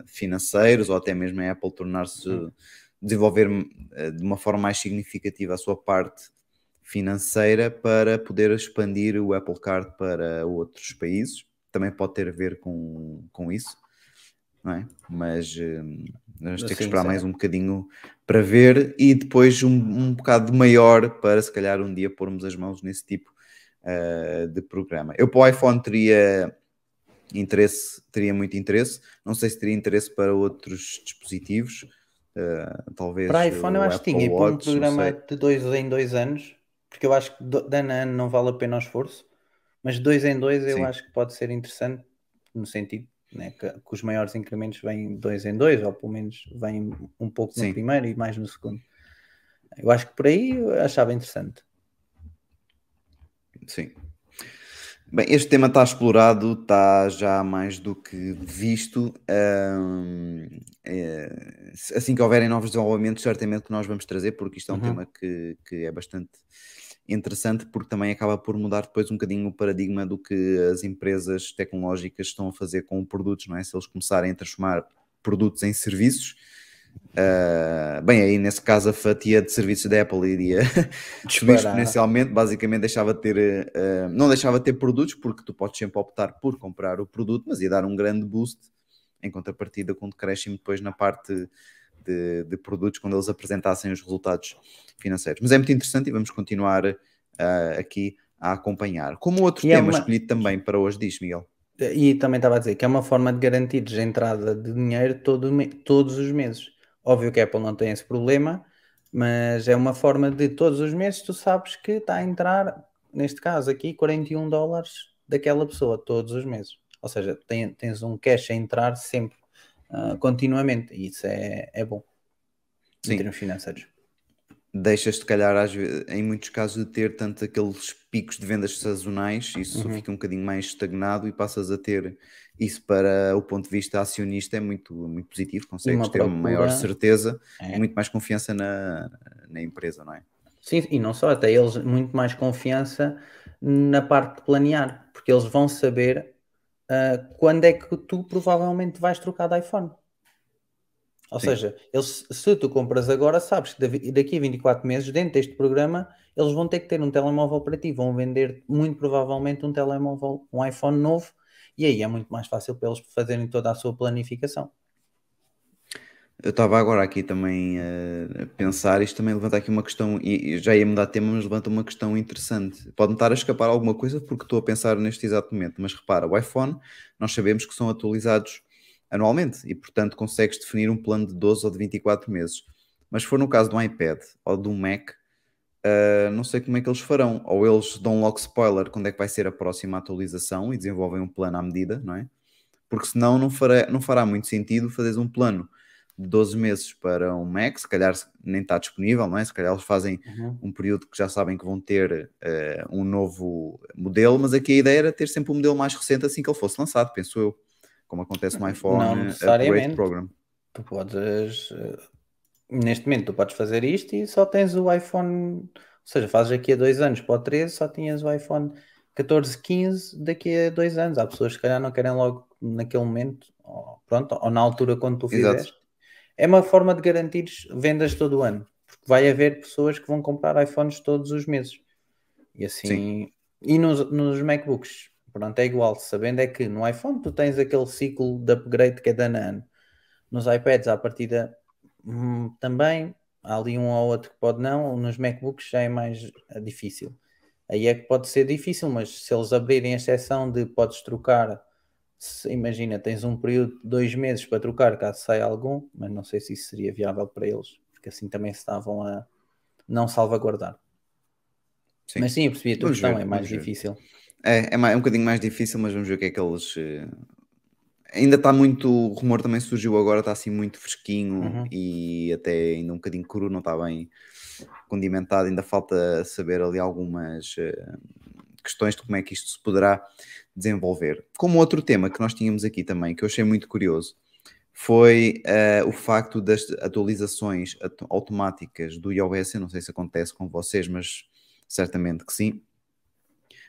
financeiros ou até mesmo a Apple tornar-se desenvolver eh, de uma forma mais significativa a sua parte financeira para poder expandir o Apple Card para outros países. Também pode ter a ver com, com isso, não é? Mas eh, vamos ter que Sim, esperar mais um bocadinho para ver e depois um, um bocado maior para se calhar um dia pormos as mãos nesse tipo eh, de programa. Eu para o iPhone teria interesse, teria muito interesse. Não sei se teria interesse para outros dispositivos. Eh, talvez Para iPhone eu acho que tinha, e para um programa de dois em dois anos, porque eu acho que de ano a ano não vale a pena o esforço, mas dois em dois eu Sim. acho que pode ser interessante, no sentido né, que, que os maiores incrementos vêm dois em dois, ou pelo menos vêm um pouco no Sim. primeiro e mais no segundo. Eu acho que por aí eu achava interessante. Sim. Bem, este tema está explorado, está já mais do que visto. Ahm, é, assim que houverem novos desenvolvimentos, certamente que nós vamos trazer, porque isto é um Uhum. tema que, que é bastante interessante, porque também acaba por mudar depois um bocadinho o paradigma do que as empresas tecnológicas estão a fazer com produtos, não é? Se eles começarem a transformar produtos em serviços. Ah, bem, aí nesse caso a fatia de serviços da Apple iria *laughs* subir exponencialmente, basicamente deixava de ter, eh, não deixava de ter produtos, porque tu podes sempre optar por comprar o produto, mas ia dar um grande boost em contrapartida com um decréscimo depois na parte de, de produtos, quando eles apresentassem os resultados financeiros. Mas é muito interessante e vamos continuar ah, aqui a acompanhar. Como outro E é tema uma- escolhido também para hoje, diz Miguel. E também estava a dizer que é uma forma de garantir a entrada de dinheiro todo todos os meses. Óbvio que a Apple não tem esse problema, mas é uma forma de todos os meses tu sabes que está a entrar, neste caso aqui, 41 dólares daquela pessoa todos os meses. Ou seja, tem- tens um cash a entrar sempre, ah, continuamente, e isso é, é bom Sim. em termos financeiros. deixas se calhar às em muitos casos de ter tanto aqueles picos de vendas sazonais, isso Uhum. fica um bocadinho mais estagnado e passas a ter isso para o ponto de vista acionista é muito, muito positivo, consegues uma ter uma maior certeza É. e muito mais confiança na, na empresa, não é? Sim, e não só, até eles muito mais confiança na parte de planear, porque eles vão saber ah, quando é que tu provavelmente vais trocar de iPhone. Ou Sim. seja, eles, se tu compras agora, sabes que daqui a 24 meses, dentro deste programa, eles vão ter que ter um telemóvel para ti, vão vender muito provavelmente um telemóvel, um iPhone novo, e aí é muito mais fácil para eles fazerem toda a sua planificação. Eu estava agora aqui também eh, a pensar, isto também levanta aqui uma questão, e já ia mudar de tema, mas levanta uma questão interessante. Pode-me estar a escapar alguma coisa porque estou a pensar neste exato momento, mas repara, o iPhone, nós sabemos que são atualizados anualmente e, portanto, consegues definir um plano de 12 ou de 24 meses. Mas se for no caso um iPad ou um Mac, eh, não sei como é que eles farão. Ou eles dão logo spoiler quando é que vai ser a próxima atualização e desenvolvem um plano à medida, não é? Porque senão não fará, não fará muito sentido fazeres um plano de 12 meses para um Mac, se calhar nem está disponível, não é? Se calhar eles fazem um período que já sabem que vão ter eh, um novo modelo, mas aqui a ideia era ter sempre um modelo mais recente assim que ele fosse lançado, penso eu, como acontece no iPhone Não Upgrade. Program. Tu podes, eh, neste momento, tu podes fazer isto e só tens o iPhone, ou seja, fazes aqui a dois anos para o 13, só tinhas o iPhone 14, 15 daqui a dois anos. Há pessoas que se calhar não querem logo naquele momento, ou, pronto, ou na altura quando tu Exato. fizeste. É uma forma de garantir vendas todo o ano, porque vai haver pessoas que vão comprar iPhones todos os meses. E assim, e nos, nos MacBooks, pronto, é igual, sabendo é que no iPhone tu tens aquele ciclo de upgrade que é de ano. Nos iPads, à partida, hum, também. Há ali um ou outro que pode não. Nos MacBooks já é mais eh, difícil. Aí é que pode ser difícil, mas se eles abrirem a exceção de podes trocar, se- imagina, tens um período de dois meses para trocar caso saia algum, mas não sei se isso seria viável para eles, porque assim também estavam a não salvaguardar. Sim. Mas sim, eu percebi a tua Vamos questão, ver, é mais difícil. É, é, mais, é um bocadinho mais difícil, mas vamos ver o que é que eles. Ainda está muito. O rumor também surgiu agora, está assim muito fresquinho Uhum. e até ainda um bocadinho cru, não está bem condimentado. Ainda falta saber ali algumas eh, questões de como é que isto se poderá desenvolver. Como outro tema que nós tínhamos aqui também, que eu achei muito curioso, foi eh, o facto das atualizações atu- automáticas do iOS. Eu não sei se acontece com vocês, mas certamente que sim.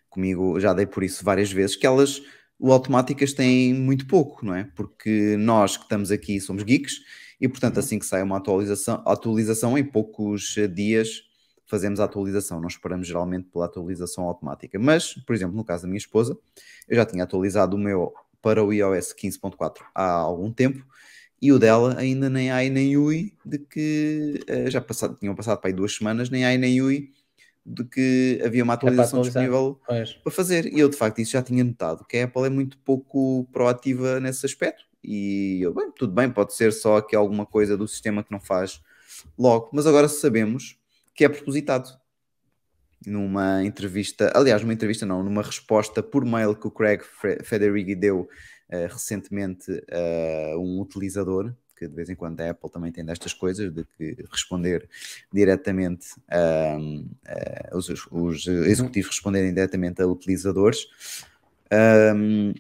Comigo já dei por isso várias vezes, que elas, o automáticas têm muito pouco, não é? Porque nós que estamos aqui somos geeks e, portanto, assim que sai uma atualização, atualização em poucos dias fazemos a atualização, não esperamos geralmente pela atualização automática. Mas, por exemplo, no caso da minha esposa, eu já tinha atualizado o meu para o iOS 15.4 há algum tempo e o dela ainda nem ai nem ui de que eh, já passado, tinham passado para aí duas semanas, nem ai nem ui de que havia uma É atualização atualizar. disponível Pois. para fazer. E eu, de facto, isso já tinha notado, que a Apple é muito pouco proativa nesse aspecto. E eu, bem, tudo bem, pode ser só aqui alguma coisa do sistema que não faz logo. Mas agora sabemos que é propositado. Numa entrevista, aliás, numa entrevista não, numa resposta por mail que o Craig Fe- Federighi deu eh, recentemente a um utilizador, que de vez em quando a Apple também tem destas coisas, de que responder diretamente ahm, eh, os, os executivos responderem diretamente a utilizadores. Ahm,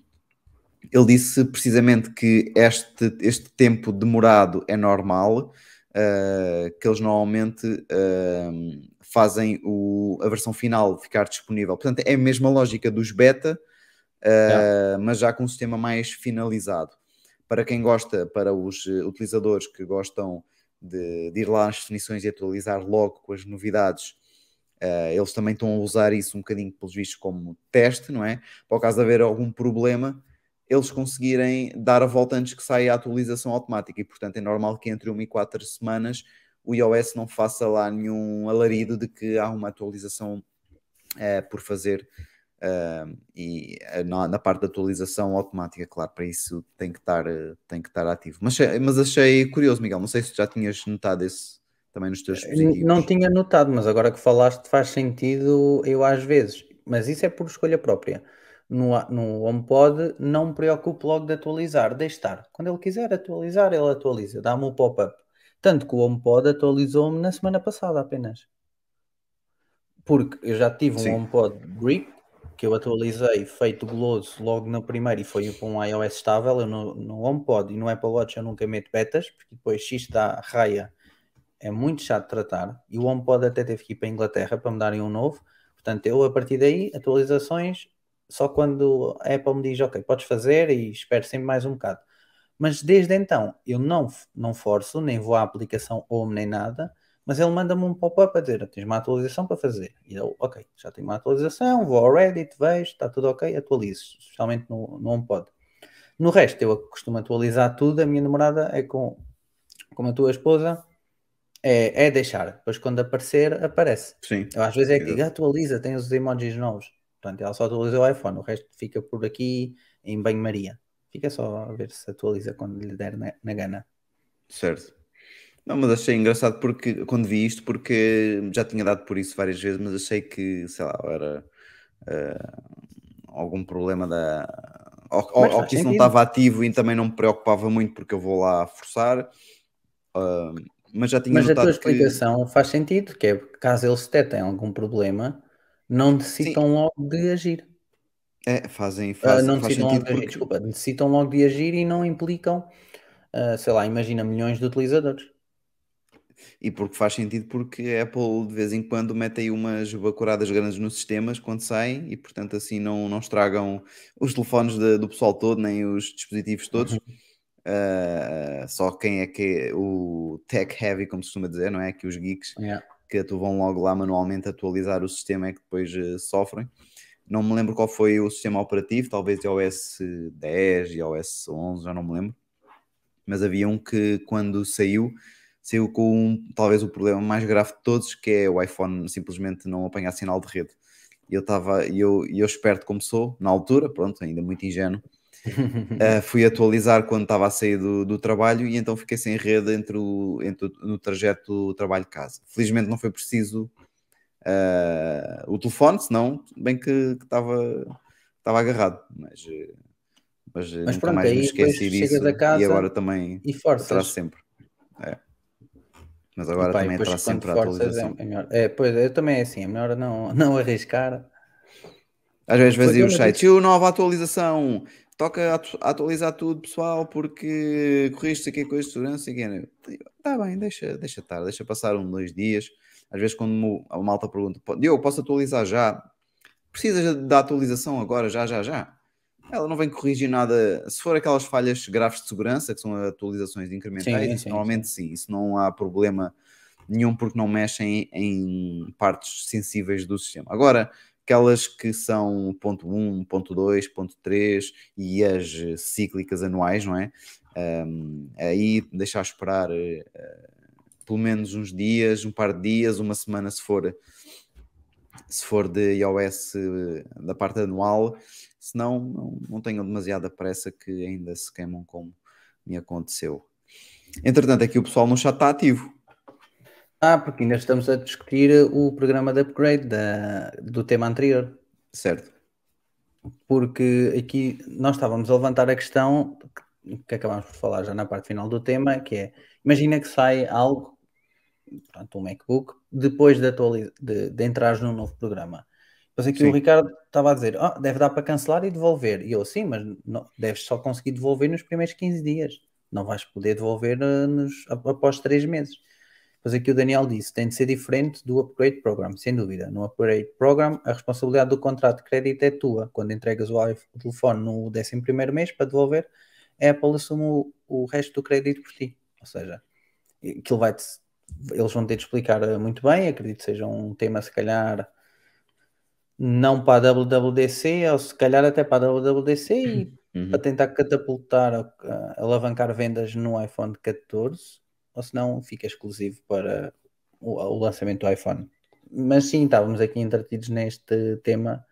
ele disse precisamente que este, este tempo demorado é normal, ah, que eles normalmente ahm, fazem o, a versão final ficar disponível. Portanto, é a mesma lógica dos beta, ah, mas já com um sistema mais finalizado. Para quem gosta, para os eh, utilizadores que gostam de, de ir lá às definições e atualizar logo com as novidades, eh, eles também estão a usar isso um bocadinho, pelos vistos, como teste, não é? Para o caso de haver algum problema, eles conseguirem dar a volta antes que saia a atualização automática. E, portanto, é normal que entre uma e quatro semanas o iOS não faça lá nenhum alarido de que há uma atualização eh, por fazer. Eh, e eh, na, na parte da atualização automática, claro, para isso tem que estar, eh, tem que estar ativo. Mas, achei- mas achei curioso, Miguel, não sei se já tinhas notado esse também nos teus dispositivos. Não tinha notado, mas agora que falaste faz sentido, eu às vezes, mas isso é por escolha própria. No, no HomePod não me preocupo logo de atualizar, deixe estar. Quando ele quiser atualizar, ele atualiza, dá-me o pop-up. Tanto que o HomePod atualizou-me na semana passada apenas. Porque eu já tive um Sim. HomePod Brick que eu atualizei feito goloso logo na primeira e foi para um iOS estável. Eu no, HomePod e no Apple Watch eu nunca meto betas, porque depois se isto dá raia é muito chato de tratar. E o HomePod até teve que ir para a Inglaterra para me darem um novo. Portanto, eu a partir daí, atualizações só quando a Apple me diz ok, podes fazer e espero sempre mais um bocado. Mas desde então eu não, não forço, nem vou à aplicação Home nem nada, mas ele manda-me um pop-up a dizer tens uma atualização para fazer. E eu, ok, já tenho uma atualização, vou ao Reddit, vejo, está tudo ok, atualizo, especialmente no, no HomePod. No resto, eu costumo atualizar tudo, a minha namorada é com, como a tua esposa, é, é deixar, depois quando aparecer, aparece. Sim. Eu às vezes é que digo, atualiza, tem os emojis novos. Portanto, ela só atualiza o iPhone, o resto fica por aqui em banho-maria. Fica só a ver se atualiza quando lhe der na, na gana. Certo. Não, mas achei engraçado porque quando vi isto, porque já tinha dado por isso várias vezes, mas achei que, sei lá, era eh, algum problema da. Ou, ou- que isso não estava ativo e também não me preocupava muito porque eu vou lá forçar. Ah, mas já tinha Mas a tua notado que. explicação faz sentido, que é caso eles detectem algum problema, não necessitam logo de agir. É, fazem, Ah, faz, não faz necessitam de agir, porque. desculpa, necessitam logo de agir e não implicam, ah, sei lá, imagina milhões de utilizadores. E porque faz sentido porque a Apple de vez em quando mete aí umas bacuradas grandes nos sistemas quando saem e portanto assim não, não estragam os telefones de- do pessoal todo, nem os dispositivos todos. Ah, só quem é que é o tech heavy, como se costuma dizer, não é? Que os geeks Yeah. que atu- vão logo lá manualmente atualizar o sistema é que depois eh, sofrem. Não me lembro qual foi o sistema operativo, talvez iOS 10, iOS 11, já não me lembro. Mas havia um que quando saiu, saiu com um- talvez o problema mais grave de todos, que é o iPhone simplesmente não apanhar sinal de rede. E eu estava, eu, eu esperto como sou, na altura, pronto, ainda muito ingênuo, Uh, *laughs* fui atualizar quando estava a sair do, do trabalho e então fiquei sem rede entre o, entre o- no trajeto trabalho-casa. Felizmente não foi preciso uh, o telefone, senão, bem que estava estava agarrado, mas, mas, Mas nunca pronto, mais me esqueci disso e agora também E forças. sempre. É. Mas agora Epá, também quando sempre a é, atualização. é melhor. É, pois, eu também é assim, é melhor não, *laughs* não arriscar. Às vezes vazio os eu sites, e o nova atualização, toca atu- atualizar tudo, pessoal, porque corriste aqui com de segurança e Está bem, deixa, deixa estar, deixa passar um, dois dias. Às vezes quando a malta pergunta, "Pô, Diogo, posso atualizar já? Precisas da atualização agora, já, já, já. Ela não vem corrigir nada. Se for aquelas falhas graves de segurança, que são atualizações incrementais, Sim, isso sim, normalmente sim. Isso não há problema nenhum porque não mexem em partes sensíveis do sistema. Agora, aquelas que são ponto 1, ponto 2, ponto 3 e as cíclicas anuais, não é? Um, aí deixar esperar eh, pelo menos uns dias, um par de dias, uma semana se for se for de iOS eh, da parte anual, senão não, não tenham demasiada pressa que ainda se queimam como me aconteceu. Entretanto, aqui o pessoal no chat está ativo. Ah, porque ainda estamos a discutir o programa de upgrade da, do tema anterior. Certo. Porque aqui nós estávamos a levantar a questão que, acabámos por falar já na parte final do tema, que é imagina que sai algo, portanto, um MacBook, depois de, de, de entrares num novo programa. Depois aqui Sim. o Ricardo estava a dizer, ah, deve dar para cancelar e devolver. E eu, sim, mas não, deves só conseguir devolver nos primeiros 15 dias. Não vais poder devolver eh, nos, após 3 meses. Depois aqui o Daniel disse, tem de ser diferente do Upgrade Program, sem dúvida. No Upgrade Program, a responsabilidade do contrato de crédito é tua. Quando entregas o, telefone no 11º mês para devolver, a Apple assume o, o resto do crédito por ti. Ou seja, aquilo vai eles vão ter de explicar eh, muito bem, acredito que seja um tema se calhar não para a WWDC, ou se calhar até para a WWDC e Uhum. para tentar catapultar, alavancar vendas no iPhone 14, ou se não fica exclusivo para o, o lançamento do iPhone. Mas sim, estávamos aqui entretidos neste tema,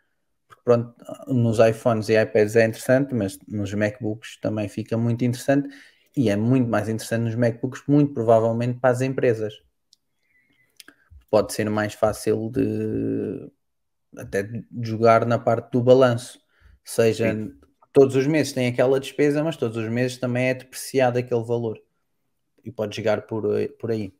porque pronto, nos iPhones e iPads é interessante, mas nos MacBooks também fica muito interessante, e é muito mais interessante nos MacBooks, muito provavelmente para as empresas. Pode ser mais fácil de até jogar na parte do balanço, seja todos os meses tem aquela despesa, mas todos os meses também é depreciado aquele valor e pode chegar por, por aí.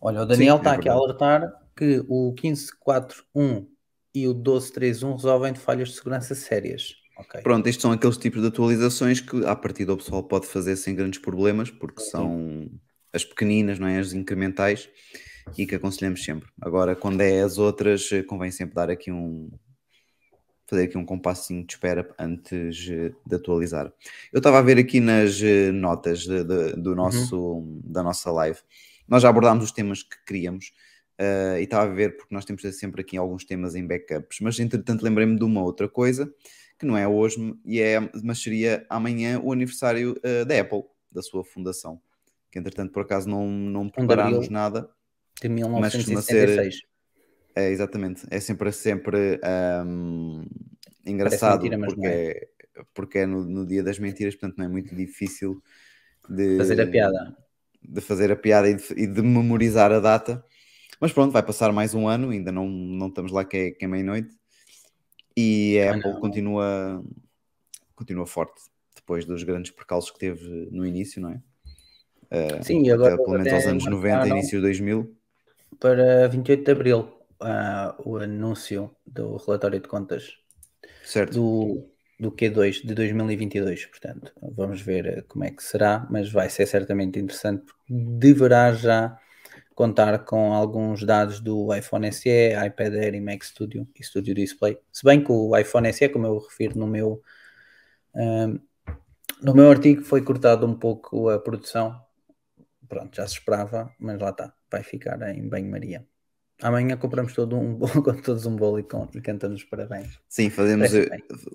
Olha, o Daniel Sim, é está aqui a alertar que o 15.4.1 e o 12.3.1 resolvem de falhas de segurança sérias. Ok. Pronto, estes são aqueles tipos de atualizações que a partir do pessoal pode fazer sem grandes problemas, porque Sim. são as pequeninas, não é? As incrementais e que aconselhamos sempre. Agora, quando é as outras, eh, convém sempre dar aqui um fazer aqui um compassinho de espera antes eh, de atualizar. Eu estava a ver aqui nas eh, notas de- de- do nosso, da nossa live, nós já abordámos os temas que queríamos eh, e estava a ver porque nós temos sempre aqui alguns temas em backups, mas entretanto lembrei-me de uma outra coisa que não é hoje, e é, mas seria amanhã o aniversário eh, da Apple, da sua fundação, que entretanto por acaso não, não preparámos nada. De Mas costuma ser- 1976. É, exatamente, é sempre, sempre ahm, engraçado mentira, porque, não é, porque é no, no dia das mentiras, portanto não é muito difícil de Fazer a piada. de fazer a piada e de, e de memorizar a data. Mas pronto, vai passar mais um ano, ainda não, não estamos lá que é, que é meia-noite. E a Ah, Apple não. continua, continua forte depois dos grandes percalços que teve no início, não é? Sim, e agora Até, pelo menos até aos anos 90, marcaram início de 2000. Para 28 de Abril ah, o anúncio do relatório de contas Certo? do, do Q2 de 2022. Portanto, vamos ver eh, como é que será, mas vai ser certamente interessante porque deverá já contar com alguns dados do iPhone SE, iPad Air e Mac Studio e Studio Display. Se bem que o iPhone SE, como eu refiro no meu ahm, no meu artigo, foi cortado um pouco a produção. Pronto, já se esperava, mas lá está, vai ficar em banho-maria. Amanhã compramos todo um bolo, *laughs* com todos um bolo e, com, e cantamos os parabéns. Sim, fazemos, eh,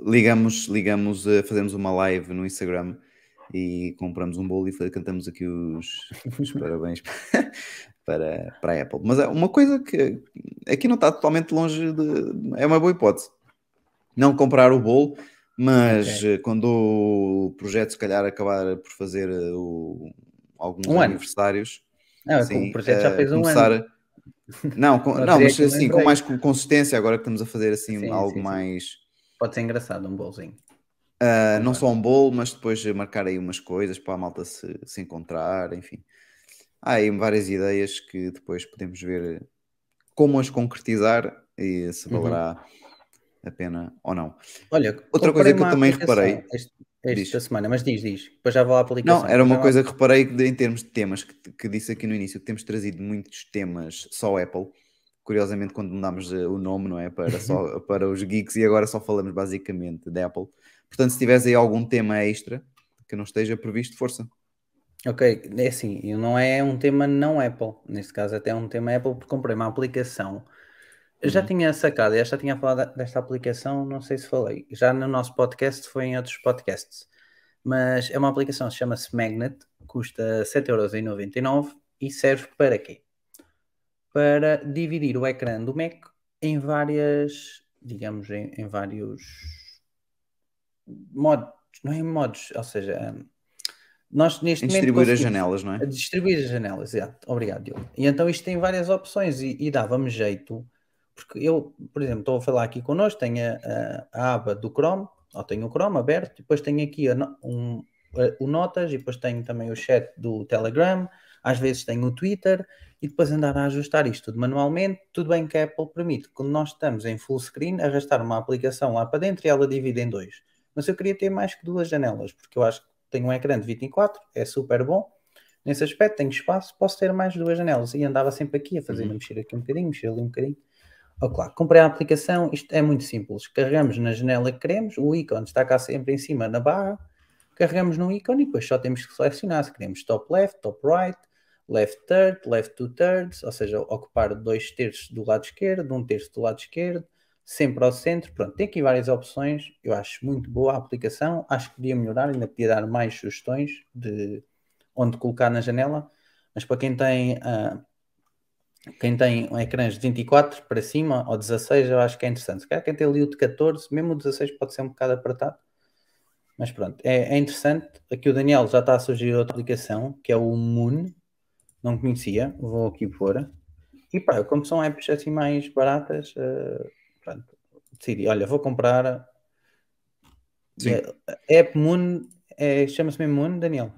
ligamos, ligamos, eh, fazemos uma live no Instagram e compramos um bolo e cantamos aqui os, *laughs* os parabéns *laughs* para, para a Apple. Mas é uma coisa que aqui não está totalmente longe de. É uma boa hipótese. Não comprar o bolo, mas Ok. eh, quando o projeto se calhar acabar por fazer o- alguns Um ano. Não, é sim, o projeto já eh, fez um começar ano. *laughs* Não, com- Não, mas assim, com mais co- consistência, agora que estamos a fazer assim Sim, algo sim, mais. Pode ser engraçado, um bolzinho. ah, não só um bolo, mas depois marcar aí umas coisas para a malta se, se encontrar, enfim. Há aí várias ideias que depois podemos ver como as concretizar e se Uhum. A pena ou não. Olha, Outra coisa que eu também reparei- este- esta Diz. semana, mas diz, diz. Depois já vou à aplicação. Não, era uma coisa que reparei que de- em termos de temas, que, que disse aqui no início, que temos trazido muitos temas só Apple. Curiosamente, quando mudámos eh, o nome, não é? Para, só, *laughs* para os geeks e agora só falamos basicamente de Apple. Portanto, se tiveres aí algum tema extra que não esteja previsto, força. Ok, é assim, e não é um tema não Apple, neste caso até é um tema Apple, porque comprei uma aplicação. Eu já Uhum. tinha sacado, eu já tinha falado desta aplicação, não sei se falei, já no nosso podcast, foi em outros podcasts, mas é uma aplicação, chama-se Magnet, custa 7,99€ e serve para quê? Para dividir o ecrã do Mac em várias, digamos, em, em vários modos, não é em modos, ou seja, hum, nós neste distribuir as janelas, não é? distribuir as janelas, exato. Obrigado, Diogo. E então isto tem várias opções e, e dava-me jeito, porque eu, por exemplo, estou a falar aqui connosco, tenho a, a- aba do Chrome, ou tenho o Chrome aberto, depois tenho aqui a um, a- o Notas, e depois tenho também o chat do Telegram, às vezes tenho o Twitter, e depois andar a ajustar isto tudo manualmente. Tudo bem que a Apple permite, quando nós estamos em full screen, arrastar uma aplicação lá para dentro e ela divide em dois. Mas eu queria ter mais que duas janelas, porque eu acho que tenho um ecrã de 24, é super bom. Nesse aspecto, tenho espaço, posso ter mais duas janelas. E andava sempre aqui a fazer, Uhum. mexer aqui um bocadinho, mexer ali um bocadinho. Oh, claro, comprei a aplicação, isto é muito simples. Carregamos na janela que queremos, o ícone está cá sempre em cima na barra, carregamos no ícone e depois só temos que selecionar se queremos top left, top right, left third, left two thirds, ou seja, ocupar dois terços do lado esquerdo, um terço do lado esquerdo, sempre ao centro. Pronto, tem aqui várias opções. Eu acho muito boa a aplicação. Acho que podia melhorar, ainda podia dar mais sugestões de onde colocar na janela. Mas para quem tem, ah, quem tem um ecrãs de 24 para cima ou 16, eu acho que é interessante. Se calhar quem tem ali o de 14, mesmo o 16 pode ser um bocado apertado. Mas pronto, é, é interessante. Aqui o Daniel já está a surgir outra aplicação que é o Moon. Não conhecia, vou aqui pôr. E pá, como são apps assim mais baratas, eh, pronto, decidi, olha, vou comprar. Sim. A app Moon, é, chama-se mesmo Moon, Daniel?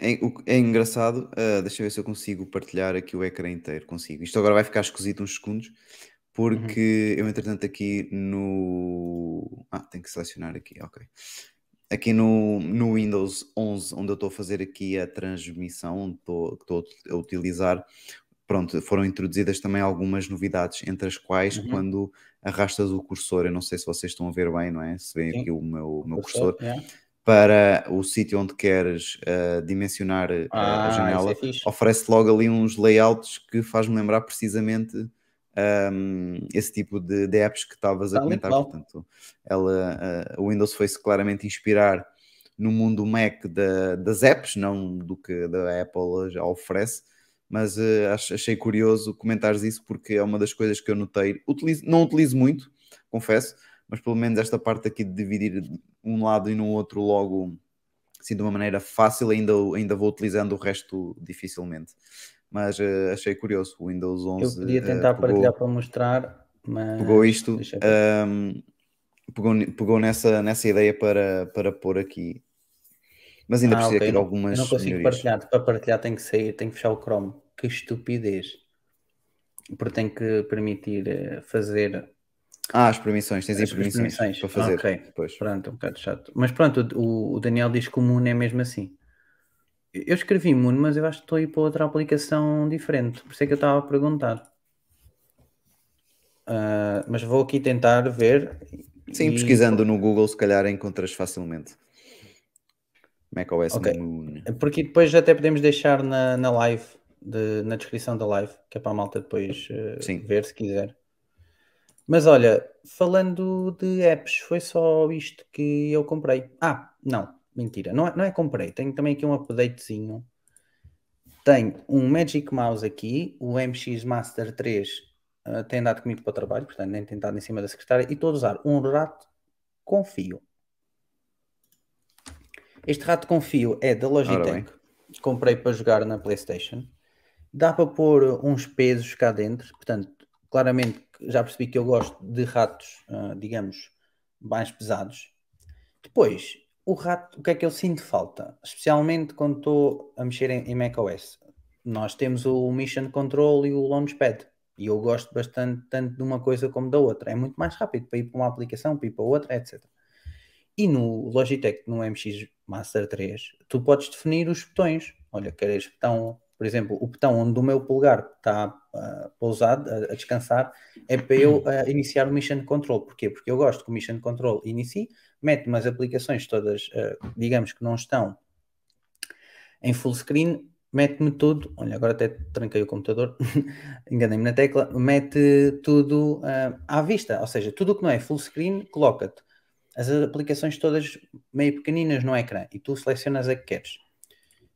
É, é engraçado, ah, deixa eu ver se eu consigo partilhar aqui o ecrã inteiro. Consigo. Isto agora vai ficar esquisito uns segundos, porque eu, entretanto, aqui no. Ah, tenho que selecionar aqui, ok. Aqui no, no Windows 11, onde eu estou a fazer aqui a transmissão, onde estou, a utilizar, pronto, foram introduzidas também algumas novidades, entre as quais, Uhum. quando arrastas o cursor, eu não sei se vocês estão a ver bem, não é? Se vê Sim. aqui o meu, o meu Cursor, cursor, yeah. Para o sítio onde queres ah, dimensionar ah, Ah, a isso janela, é oferece logo ali uns layouts que faz-me lembrar precisamente ahm, esse tipo de, de apps que estavas a Tá comentar. Portanto, ela, ah, o Windows foi-se claramente inspirar no mundo Mac da- das apps, não do que a Apple já oferece. Mas ach- achei curioso comentares isso porque é uma das coisas que eu notei. Utilizo, não utilizo muito, confesso, mas pelo menos esta parte aqui de dividir um lado e no outro logo assim de uma maneira fácil, ainda, ainda vou utilizando o resto dificilmente. Mas eh, achei curioso, o Windows 11 Eu podia eh, tentar pegou, partilhar para mostrar, mas. pegou isto, ver. ahm, pegou, pegou nessa, nessa ideia para, para pôr aqui. Mas ainda Ah, precisa ok, aqui de não- algumas Eu não consigo melhorias. partilhar. Para partilhar tem que sair, tem que fechar o Chrome. Que estupidez. Porque tem que permitir eh, fazer. Ah, as permissões, tens As permissões, permissões, para fazer. ok. Pois. Pronto, um bocado chato. Mas pronto, o, o Daniel diz que o Moon é mesmo assim. Eu escrevi Moon, mas eu acho que estou a ir para outra aplicação diferente. Por isso é que eu estava a perguntar. Ah, mas vou aqui tentar ver. Sim, e- pesquisando no Google, se calhar encontras facilmente. macOS Ok. Moon. Porque depois até podemos deixar na, na live, de- na descrição da live, que é para a malta depois Sim. ver se quiser. Mas olha, falando de apps, foi só isto que eu comprei. Ah, não, mentira, não é, não é comprei, tenho também aqui um updatezinho. Tenho um Magic Mouse aqui, o MX Master 3 eh, tem andado comigo para o trabalho, portanto nem tem estado em cima da secretária, e estou a usar um rato com fio. Este rato com fio é da. Logitech. Comprei para jogar na PlayStation. Dá para pôr uns pesos cá dentro, portanto, claramente já percebi que eu gosto de ratos, ah, digamos, mais pesados. Depois, o rato, o que é que eu sinto falta? Especialmente quando estou a mexer em, em macOS. Nós temos o Mission Control e o Launchpad. E eu gosto bastante tanto de uma coisa como da outra. É muito mais rápido para ir para uma aplicação, para ir para outra, etc. E no Logitech, no MX Master 3, tu podes definir os botões. Olha, queres botão, por exemplo, o botão onde o meu polegar está uh, pousado, a, a, descansar, é para eu uh, iniciar o Mission Control. Porquê? Porque eu gosto que o Mission Control inicie, mete umas aplicações todas, uh, digamos que não estão em full screen, mete-me tudo, olha, agora até tranquei o computador, *laughs* enganei-me na tecla, mete tudo à vista, ou seja, tudo o que não é full screen, coloca-te as aplicações todas meio pequeninas no ecrã e tu selecionas a que queres.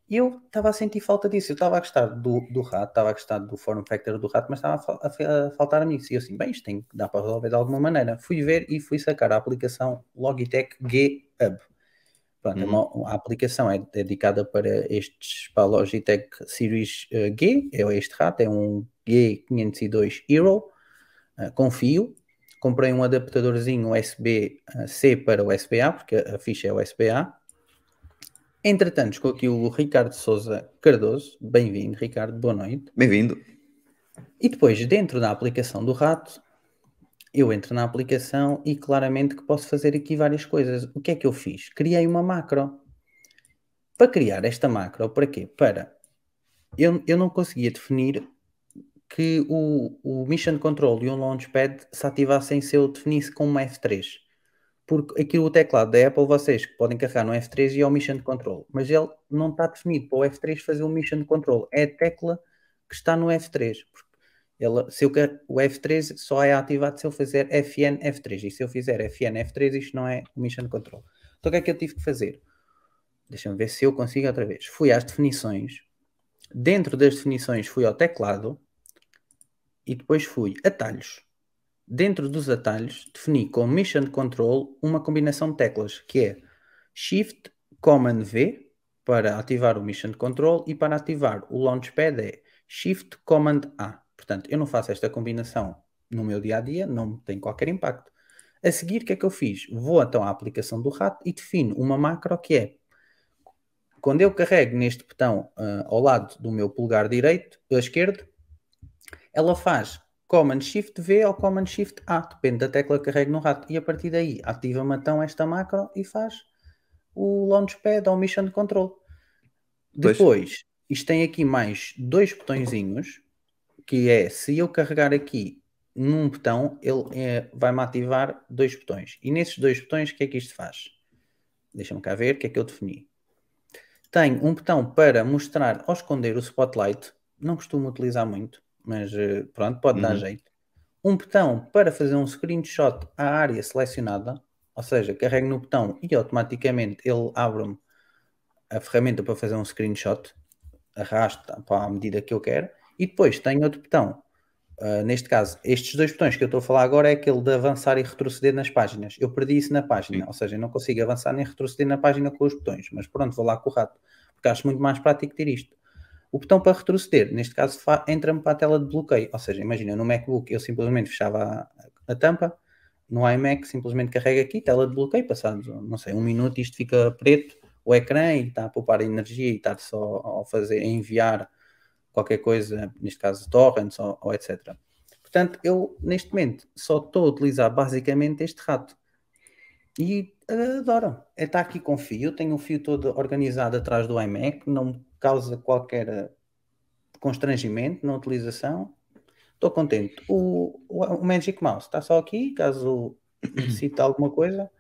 E eu estava a sentir falta disso, eu estava a gostar do, do rato, estava a gostar do form factor do rato, mas estava a, a, a faltar-me isso. E eu assim, bem, isto tem que dar para resolver de alguma maneira. Fui ver e fui sacar a aplicação Logitech G Hub Pronto, uhum. uma, a aplicação é dedicada para estes, para a Logitech Series uh, G, é este rato, é um G502 Hero, uh, com fio. Comprei um adaptadorzinho USB-C para USB-A, porque a ficha é USB-A. Entretanto, estou aqui o Ricardo Souza Cardoso. Bem-vindo, Ricardo, boa noite. Bem-vindo. E depois, dentro da aplicação do rato, eu entro na aplicação e claramente que posso fazer aqui várias coisas. O que é que eu fiz? Criei uma macro. Para criar esta macro, para quê? Para. Eu, eu não conseguia definir que o, o Mission Control e o Launchpad se ativassem se eu definisse com uma F3. Porque aqui o teclado da Apple, vocês podem carregar no F3 e é o Mission Control. Mas ele não está definido para o F3 fazer o Mission Control. É a tecla que está no F3. Porque ele, se eu o F3 só é ativado se eu fizer FN F3 e se eu fizer FN F3 isto não é Mission Control. Então o que é que eu tive que fazer? Deixa-me ver se eu consigo outra vez. Fui às definições, dentro das definições fui ao teclado e depois fui atalhos. Dentro dos atalhos defini com Mission Control uma combinação de teclas que é Shift Command V para ativar o Mission Control e para ativar o Launchpad é Shift Command A. Portanto, eu não faço esta combinação no meu dia a dia, não tem qualquer impacto. A seguir, o que é que eu fiz? Vou então à aplicação do rato e defino uma macro que é quando eu carrego neste botão uh, ao lado do meu polegar direito, ou esquerdo, ela faz Command Shift V ou Command Shift A, depende da tecla que carrego no rato. E a partir daí ativa-me então esta macro e faz o Launchpad ou Mission Control. Depois, isto tem aqui mais dois botõezinhos que é se eu carregar aqui num botão, ele é, vai-me ativar dois botões. E nesses dois botões, o que é que isto faz? Deixa-me cá ver o que é que eu defini. Tenho um botão para mostrar ou esconder o spotlight, não costumo utilizar muito, mas eh, pronto, pode uhum. dar jeito. Um botão para fazer um screenshot à área selecionada, ou seja, carrego no botão e automaticamente ele abre-me a ferramenta para fazer um screenshot, arrasta para a medida que eu quero e depois tem outro botão. Uh, neste caso, estes dois botões que eu estou a falar agora é aquele de avançar e retroceder nas páginas. Eu perdi isso na página, Sim. ou seja, eu não consigo avançar nem retroceder na página com os botões, mas pronto, vou lá com o rato, porque acho muito mais prático ter isto. O botão para retroceder, neste caso, entra-me para a tela de bloqueio, ou seja, imagina, no MacBook eu simplesmente fechava a, a tampa, no iMac simplesmente carrega aqui, tela de bloqueio, passado, não sei, um minuto isto fica preto, o ecrã, e está a poupar energia e está só a fazer, a enviar qualquer coisa, neste caso torrents ou, ou etc. Portanto, eu neste momento só estou a utilizar basicamente este rato e uh, adoro. É estar aqui com fio, tenho o fio todo organizado atrás do iMac, não causa qualquer eh, constrangimento na utilização. Estou contente. O, o, o, Magic Mouse está só aqui, caso *coughs* necessite alguma coisa.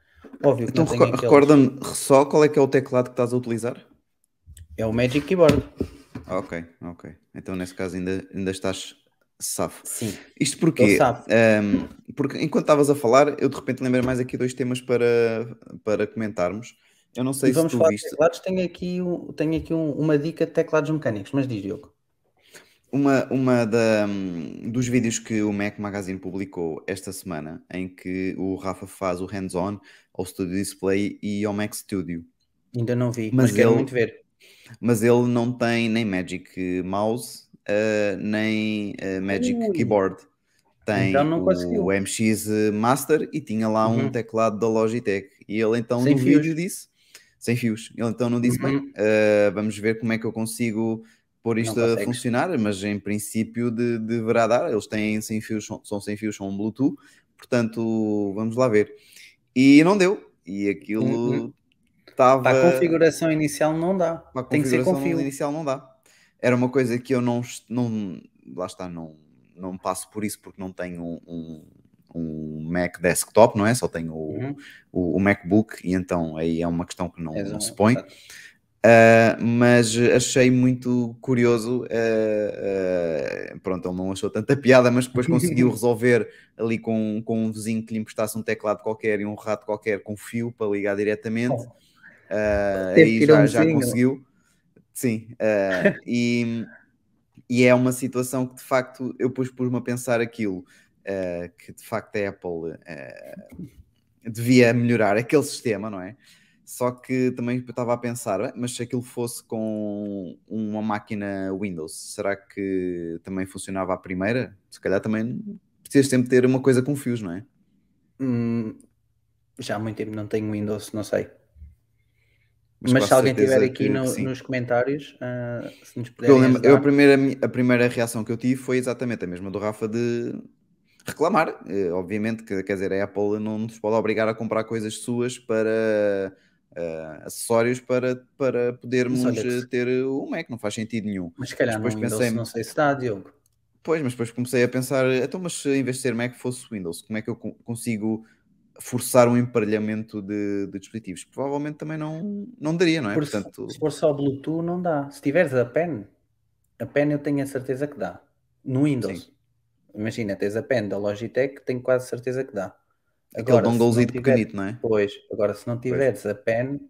Óbvio então recorda-me só qual é que é o teclado que estás a utilizar? É o Magic Keyboard. Ok, ok. Então nesse caso ainda, ainda estás safo. Sim. Isto porquê? Um, porque enquanto estavas a falar, eu de repente lembrei mais aqui dois temas para, para comentarmos. Eu não sei e vamos se tu falar viste. De teclados, tenho aqui, um, tenho aqui um, uma dica de teclados mecânicos, mas diz Diogo. Uma, uma da, dos vídeos que o Mac Magazine publicou esta semana, em que o Rafa faz o hands-on ao Studio Display e ao Mac Studio. Ainda não vi, mas, mas quero ele, muito ver mas ele não tem nem Magic Mouse, uh, nem uh, Magic Ui. Keyboard. Tem Então não conseguiu. o MX Master e tinha lá um Uhum. teclado da Logitech. E ele então Sem no fios. vídeo disse, sem fios, ele então não disse, Uhum. bem, uh, vamos ver como é que eu consigo pôr isto a funcionar, mas em princípio de, deverá dar, eles têm sem fios, são, são sem fios, são Bluetooth, portanto vamos lá ver. E não deu, e aquilo Uhum. estava... Para a configuração inicial não dá. Para a Tem que ser com configuração fio. inicial não dá. Era uma coisa que eu não, não lá está, não, não passo por isso porque não tenho um, um, um Mac desktop, não é? Só tenho o, Uhum. o, o MacBook e então aí é uma questão que não, não se põe. Ah, mas achei muito curioso. ah, ah, pronto, ele não achou tanta piada, mas depois conseguiu *laughs* resolver ali com, com um vizinho que lhe emprestasse um teclado qualquer e um rato qualquer com fio para ligar diretamente. Oh. Aí já, um já vizinho. conseguiu. Sim, *laughs* e, e é uma situação que de facto eu depois pus-me a pensar aquilo, ah, que de facto a Apple ah, devia melhorar aquele sistema, não é? Só que também eu estava a pensar, "Bem, mas se aquilo fosse com uma máquina Windows, será que também funcionava à primeira? Se calhar também precisas sempre ter uma coisa com fios, não é? Hum, já há muito tempo não tenho Windows, não sei. Mas Mas, se alguém tiver aqui no- nos comentários, ah, se nos Eu, puderem lembro- eu a, primeira, a primeira reação que eu tive foi exatamente a mesma do Rafa de reclamar. Eh, obviamente, que, quer dizer, a Apple não nos pode obrigar a comprar coisas suas para eh, acessórios para, para podermos olha eh, ter o Mac, não faz sentido nenhum. Mas se calhar depois Windows pensei- não sei se dá, Diogo. Pois, mas depois comecei a pensar, então, mas se em vez de ser Mac fosse Windows, como é que eu con- consigo forçar um emparelhamento de, de dispositivos? Provavelmente também não, não daria, não é? Por Portanto, Se for só Bluetooth, não dá. Se tiveres a pen, a pen eu tenho a certeza que dá. No Windows. Imagina, tens a pen da Logitech, tenho quase certeza que dá. aquele tiver- pequenito, não é? Pois, agora se não tiveres a pen,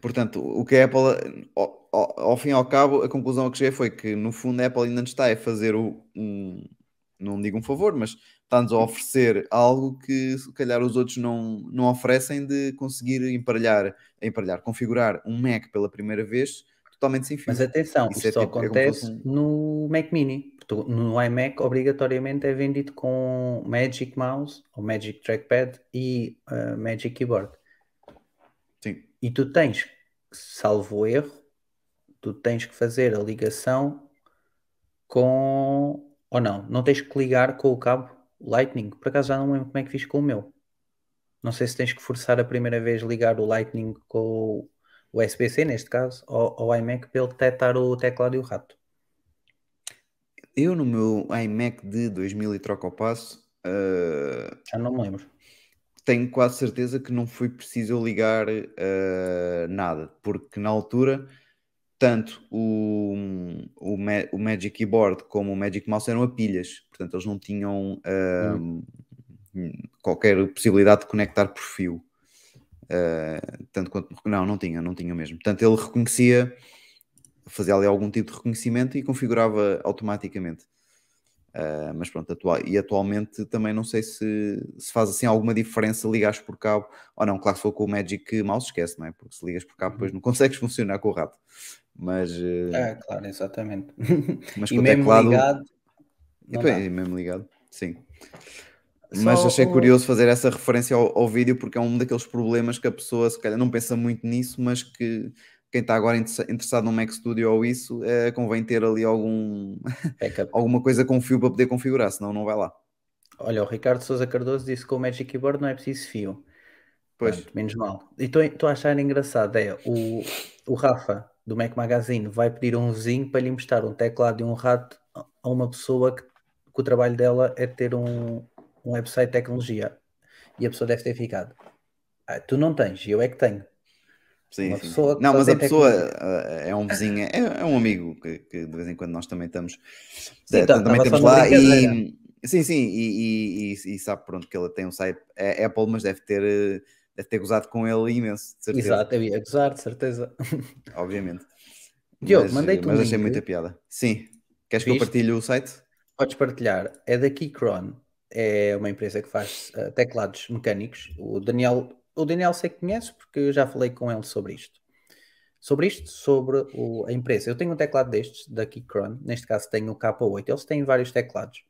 Portanto, o que a Apple, ao, ao- ao fim e ao cabo, a conclusão a que cheguei foi que, no fundo, a Apple ainda nos está a fazer o- um, não digo um favor, mas está-nos a oferecer algo que, se calhar, os outros não, não oferecem de conseguir emparelhar, emparelhar, configurar um Mac pela primeira vez totalmente sem fio. mas atenção, Isso isto é só tipo- é acontece um- no Mac Mini. No iMac, obrigatoriamente, é vendido com Magic Mouse, ou Magic Trackpad e ah, Magic Keyboard. Sim. E tu tens, salvo erro, tu tens que fazer a ligação com. Ou não, não tens que ligar com o cabo Lightning. Por acaso já não lembro como é que fiz com o meu. Não sei se tens que forçar a primeira vez ligar o Lightning com o USB-C, neste caso, ao, ao iMac para ele detectar o teclado e o rato. Eu, no meu iMac de 2000 e troca ao passo, ah, Já não me lembro. tenho quase certeza que não foi preciso ligar eh, nada, porque na altura, tanto o, o, o Magic Keyboard como o Magic Mouse eram a pilhas, portanto eles não tinham eh, qualquer possibilidade de conectar por fio. Eh, tanto quanto não, não tinha, não tinha mesmo. Portanto, ele reconhecia, fazia ali algum tipo de reconhecimento e configurava automaticamente. Uh, mas pronto, atua- e atualmente também não sei se, se faz assim alguma diferença ligares por cabo ou não. Claro que se for com o Magic Mouse, esquece, não é? Porque se ligas por cabo, depois não *laughs* consegues funcionar com o rato. Mas, uh, É, claro, exatamente. mas *laughs* e com o mesmo teclado. ligado. E depois, e mesmo ligado, sim. Mas achei o- curioso fazer essa referência ao, ao vídeo porque é um daqueles problemas que a pessoa se calhar não pensa muito nisso, mas que quem está agora interessa- interessado no Mac Studio ou isso, eh, convém ter ali algum, *laughs* alguma coisa com fio para poder configurar, senão não vai lá. Olha, o Ricardo Sousa Cardoso disse que o Magic Keyboard não é preciso fio. Pois, Pronto, menos mal. E estou a achar engraçado, é, o, o Rafa, do Mac Magazine, vai pedir a um vizinho para lhe emprestar um teclado e um rato a a uma pessoa que, que o trabalho dela é ter um, um website de tecnologia. E a pessoa deve ter ficado. "Ah, tu não tens, eu é que tenho. sim, sim. Não, mas a pessoa eh, é um vizinho, é, é um amigo que, que de vez em quando nós também estamos, Sim, tá- também na lá e sim, sim, e, e- e- sabe pronto que ele tem um site é Apple, mas deve ter eh, deve ter gozado com ele imenso, de certeza. Exato, eu ia gozar, de certeza. *laughs* obviamente. Diogo, mandei-te um mas achei link. muita piada. Sim. Queres que eu Viste? partilhe o site? Podes partilhar. É da Keychron. É uma empresa que faz eh, teclados mecânicos. O Daniel, o Daniel sei que conhece porque eu já falei com ele sobre isto. Sobre isto, sobre o- a empresa, eu tenho um teclado destes, da Keychron, neste caso tenho o K8, eles têm vários teclados.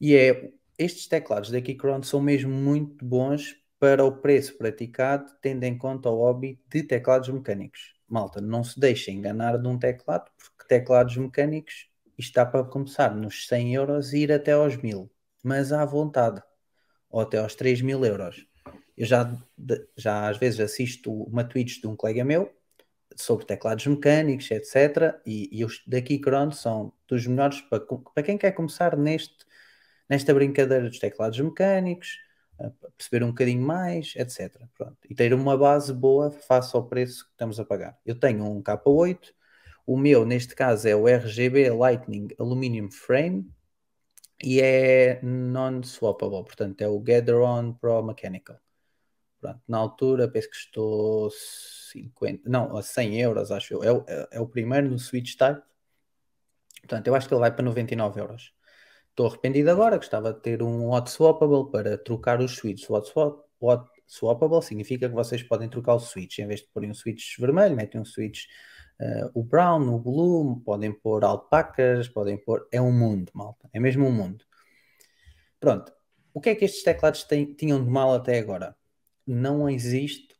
E é, estes teclados da Keychron são mesmo muito bons para o preço praticado, tendo em conta o hobby de teclados mecânicos. Malta, não se deixem enganar de um teclado, porque teclados mecânicos está para começar nos 100 euros e ir até aos 1000, mas à vontade, ou até aos 3 mil euros. Eu já, já às vezes assisto uma Twitch de um colega meu sobre teclados mecânicos, etc. E, e os da Keychron são dos melhores para, para quem quer começar neste, nesta brincadeira dos teclados mecânicos, perceber um bocadinho mais, etc. Pronto. E ter uma base boa face ao preço que estamos a pagar. Eu tenho um K8, o meu neste caso é o RGB Lightning Aluminium Frame e é non-swappable, portanto é o Gatheron Pro Mechanical. Pronto, na altura penso que custou 50, não, a 100 euros, acho eu. É, o- é- é o primeiro no Switch Type. Portanto, eu acho que ele vai para 99 euros. Estou arrependido agora, gostava de ter um hot swappable para trocar os switches. Hot, swap, hot swappable significa que vocês podem trocar o switch. Em vez de porem um switch vermelho, metem um switch eh, o brown, o blue, podem pôr alpacas, podem pôr. É um mundo, malta. É mesmo um mundo. Pronto. O que é que estes teclados têm- tinham de mal até agora? Não existe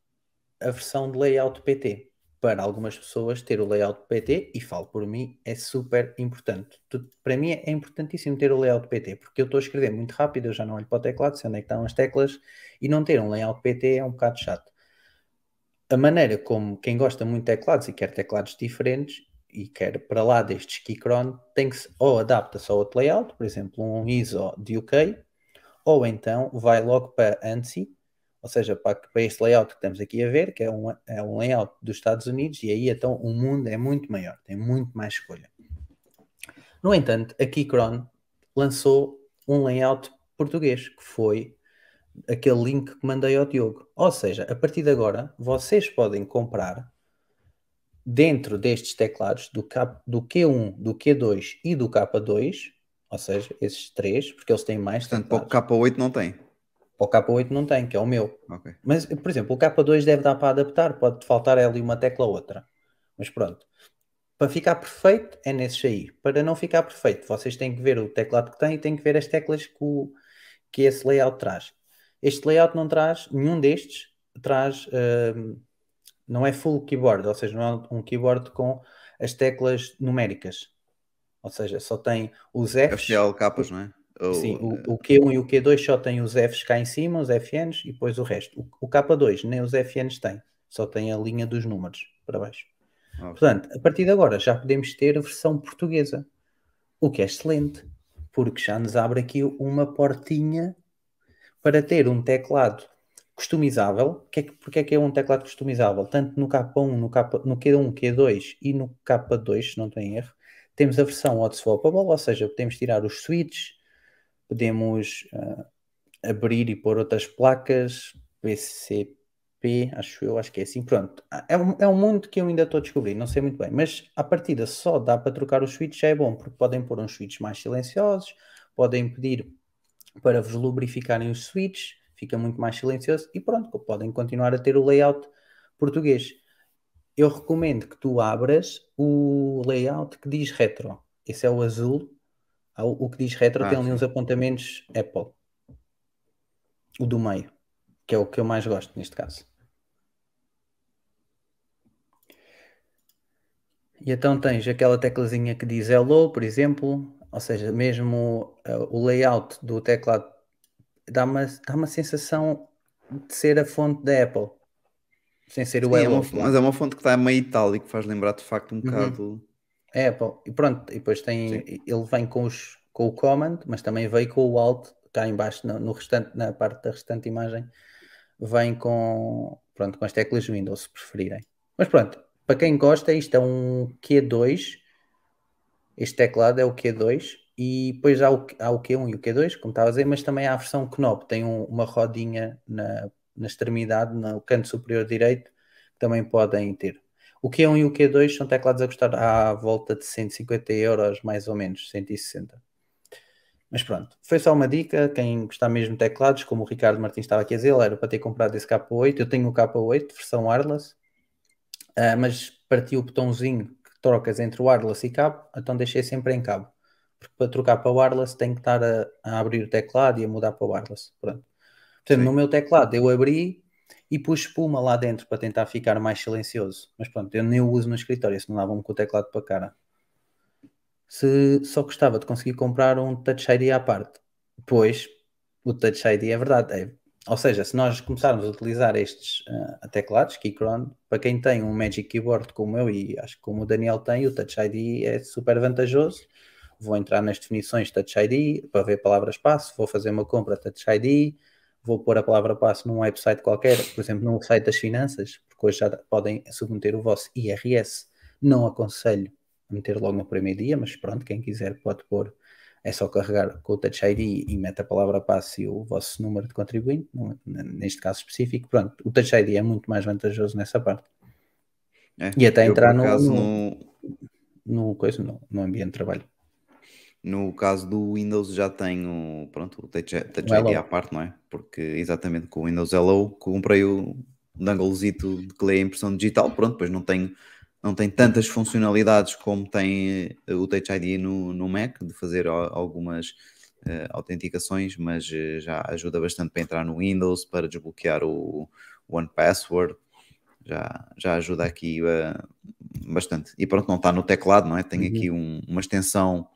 a versão de layout PT. Para algumas pessoas, ter o layout PT, e falo por mim, é super importante. Para mim é importantíssimo ter o layout PT, porque eu estou a escrever muito rápido, eu já não olho para o teclado, sei onde é que estão as teclas, e não ter um layout PT é um bocado chato. A maneira como quem gosta muito de teclados e quer teclados diferentes, e quer para lá destes Keychron, tem que se, ou adapta-se a outro layout, por exemplo, um ISO de UK, ou então vai logo para ANSI, ou seja, para, para este layout que estamos aqui a ver, que é um, é um layout dos Estados Unidos, e aí então o mundo é muito maior, tem muito mais escolha. No entanto, a Keychron lançou um layout português, que foi aquele link que mandei ao Diogo. Ou seja, a partir de agora, vocês podem comprar dentro destes teclados do, K, do Q1, do Q2 e do K2, ou seja, esses três, porque eles têm mais Portanto, para o K8 não tem. Para o K8 não tem, que é o meu. Ok. Mas, por exemplo, o K2 deve dar para adaptar, pode faltar ali uma tecla ou outra. Mas pronto. Para ficar perfeito é nesses aí. Para não ficar perfeito, vocês têm que ver o teclado que tem e têm que ver as teclas que, o, que esse layout traz. Este layout não traz, nenhum destes traz, hum, não é full keyboard, ou seja, não é um keyboard com as teclas numéricas. Ou seja, só tem os Fs. FCL capas, não é? Ou, Sim, o, eh, o Q1 e o Q2 só têm os Fs cá em cima, os FNs, e depois o resto. O, o K2 nem os FNs tem, só tem a linha dos números para baixo. ok. Portanto, a partir de agora já podemos ter a versão portuguesa, o que é excelente, porque já nos abre aqui uma portinha para ter um teclado customizável. Que é que, porque é que é um teclado customizável? Tanto no K1, no, K, no Q1, Q2 e no K2, se não tem erro, temos a versão hot swappable, ou seja, podemos tirar os switches, podemos ah, abrir e pôr outras placas, PCP, acho eu, acho que é assim, pronto. É um, é um mundo que eu ainda estou a descobrir, não sei muito bem, mas à partida só dá para trocar os switches, já é bom, porque podem pôr uns switches mais silenciosos, podem pedir para vos lubrificarem os switches, fica muito mais silencioso e pronto, podem continuar a ter o layout português. Eu recomendo que tu abras o layout que diz retro. Esse é o azul. Ah, O que diz retro Ah, tem ali uns apontamentos Apple. O do meio, que é o que eu mais gosto neste caso. E então tens aquela teclazinha que diz Hello, por exemplo, ou seja, mesmo eh, o layout do teclado dá uma, dá uma sensação de ser a fonte da Apple, sem ser o Sim, é mas é uma fonte que está meio itálico, faz lembrar de facto um Uhum. bocado. É Apple. E pronto, e depois tem, ele vem com, os, com o Command, mas também veio com o Alt, cá em baixo, no, no restante, na parte da restante imagem, vem com, pronto, com as teclas Windows, se preferirem. Mas pronto, para quem gosta, isto é um Q2, este teclado é o Q2, e depois há o, há o Q1 e o Q2, como estava a dizer, mas também há a versão Knob, tem um- uma rodinha na, na extremidade, no canto superior direito, que também podem ter. O Q1 e o Q2 são teclados a custar à volta de 150 euros, mais ou menos, 160. Mas pronto, foi só uma dica. Quem gostar mesmo de teclados, como o Ricardo Martins estava aqui a dizer, era para ter comprado esse K8. Eu tenho o K8, versão wireless. Ah, mas parti o botãozinho trocas entre wireless e cabo, então deixei sempre em cabo. Porque para trocar para wireless tem que estar a, a abrir o teclado e a mudar para wireless. Pronto. Portanto, Sim. no meu teclado eu abri e pus espuma lá dentro para tentar ficar mais silencioso. Mas pronto, eu nem o uso no escritório, senão dava-me com o teclado para a cara. Se só gostava de conseguir comprar um Touch ID à parte, pois o Touch ID é verdade. é- ou seja, se nós começarmos a utilizar estes ah, teclados, Keychron, para quem tem um Magic Keyboard como eu e acho que como o Daniel tem, o Touch ID é super vantajoso. Vou entrar nas definições Touch ID para ver palavras passo, vou fazer uma compra Touch ID, vou pôr a palavra passo num website qualquer, por exemplo, num site das finanças, porque hoje já podem submeter o vosso IRS. Não aconselho a meter logo no primeiro dia, mas pronto, quem quiser pode pôr. É só carregar com o Touch ID e mete a palavra passe e o vosso número de contribuinte, neste caso específico. Pronto, o Touch ID é muito mais vantajoso nessa parte. É. E até entrar no- acaso, no- no, coisa, no, no ambiente de trabalho. No caso do Windows já tenho pronto, o Touch, Touch ID à parte, não é? Porque exatamente com o Windows Hello comprei o danglezito de que lê a impressão digital, pronto, depois não tem, não tem tantas funcionalidades como tem eh, o Touch ID no, no Mac, de fazer al- algumas eh, autenticações, mas eh, já ajuda bastante para entrar no Windows, para desbloquear o One Password, já, já ajuda aqui eh, bastante. E pronto, não está no teclado, não é? Tem Uhum. aqui um- uma extensão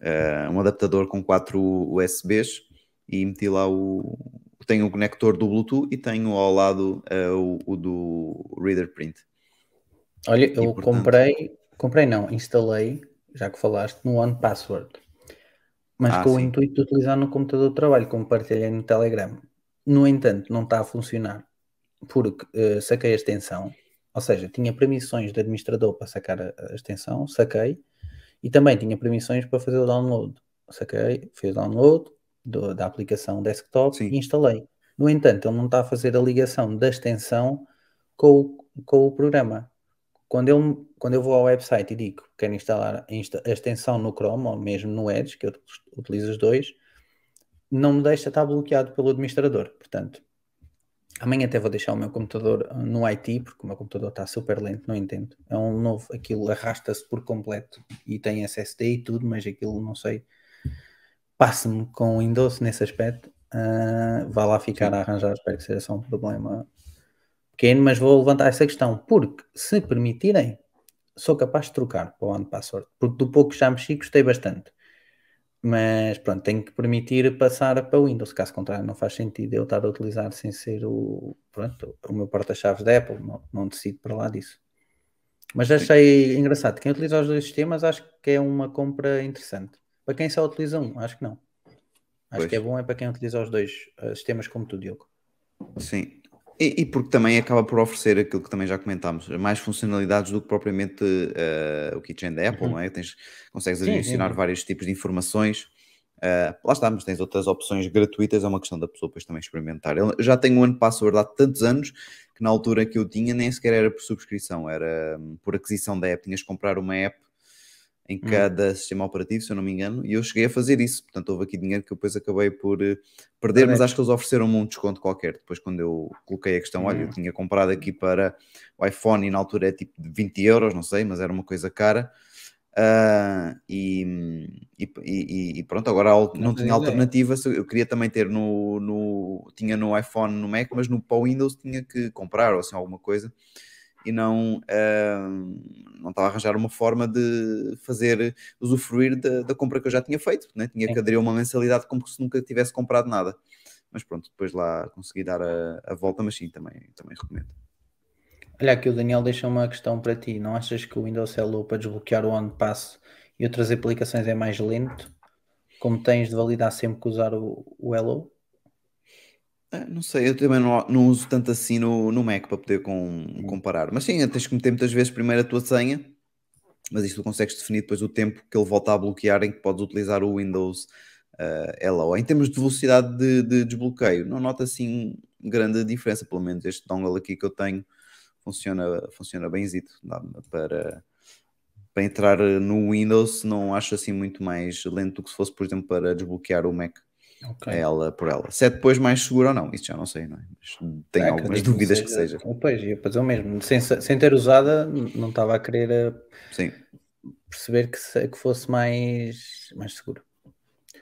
eh, um adaptador com quatro USBs e meti lá o. Tenho o conector do Bluetooth e tenho ao lado o, o do Reader Print. Olha, eu portanto- comprei, comprei não, instalei, já que falaste, no One Password. Mas Ah, com o sim. intuito de utilizar no computador de trabalho, como partilhei no Telegram. No entanto, não está a funcionar porque eh, saquei a extensão, ou seja, tinha permissões de administrador para sacar a, a extensão, saquei, e também tinha permissões para fazer o download. Saquei, fiz o download do- da aplicação desktop Sim. e instalei. No entanto, ele não está a fazer a ligação da extensão com o, com o programa. Quando eu, quando eu vou ao website e digo que quero instalar a extensão no Chrome ou mesmo no Edge, que eu utilizo os dois, não me deixa estar bloqueado pelo administrador. Portanto, amanhã até vou deixar o meu computador ah, no IT, porque o meu computador está super lento, não entendo. É um novo, aquilo arrasta-se por completo e tem SSD e tudo, mas aquilo não sei. Passe-me com o Windows nesse aspecto. ah, vá lá ficar Sim. a arranjar, espero que seja só um problema pequeno, mas vou levantar essa questão, porque se permitirem, sou capaz de trocar para o One Password, porque do pouco que já mexi, gostei bastante. Mas pronto, tenho que permitir passar para o Windows, caso contrário, não faz sentido eu estar a utilizar sem ser o, pronto, o meu porta-chaves da Apple, não, não decido para lá disso. Mas achei engraçado, quem utiliza os dois sistemas acho que é uma compra interessante. Para quem só utiliza um, acho que não. Acho Pois. que é bom é para quem utiliza os dois eh, sistemas como tu, Diogo. Sim. E, e porque também acaba por oferecer aquilo que também já comentámos, mais funcionalidades do que propriamente eh, o Keychain da Apple, Uhum. não é? Tens, consegues Sim, adicionar sim. vários tipos de informações. Eh, lá está, mas tens outras opções gratuitas, é uma questão da pessoa depois também experimentar. Eu já tenho o ano password há tantos anos que na altura que eu tinha nem sequer era por subscrição, era hum, por aquisição da app. Tinhas que comprar uma app em Hum. cada sistema operativo, se eu não me engano, e eu cheguei a fazer isso. Portanto, houve aqui dinheiro que eu depois acabei por eh, perder, mas acho que eles ofereceram-me um desconto qualquer. Depois, quando eu coloquei a questão, olha, eu Hum. tinha comprado aqui para o iPhone e na altura é tipo de 20 euros, não sei, mas era uma coisa cara. Ah, e, e, e- pronto, agora não Não tinha alternativa. Eu queria também ter no, no- tinha no iPhone, no Mac, mas no para o Windows tinha que comprar ou assim alguma coisa e não, ah, não estava a arranjar uma forma de fazer usufruir da, da compra que eu já tinha feito, né? tinha que aderir a uma mensalidade como se nunca tivesse comprado nada. Mas pronto, depois lá consegui dar a, a volta, mas sim, também, também recomendo. Olha, aqui o Daniel deixa uma questão para ti. Não achas que o Windows Hello para desbloquear o OnePass e outras aplicações é mais lento? Como tens de validar sempre que usar o, o Hello? Ah, Não sei, eu também não, não uso tanto assim no, no Mac para poder com- comparar. Mas sim, tens que meter muitas vezes primeiro a tua senha, mas isso tu consegues definir depois o tempo que ele volta a bloquear em que podes utilizar o Windows ah, Hello. Em termos de velocidade de, de desbloqueio, não noto assim grande diferença, pelo menos este dongle aqui que eu tenho funciona, funciona bemzito. Para, para entrar no Windows, não acho assim muito mais lento do que se fosse, por exemplo, para desbloquear o Mac. Ok. a ela por ela. Se é depois mais seguro ou não, isso já não sei, não é? Mas tenho É, algumas dúvidas que seja. Pois, ia fazer o mesmo. Sem, sem ter usada, não estava a querer eh, Sim. perceber que, se- que fosse mais, mais seguro.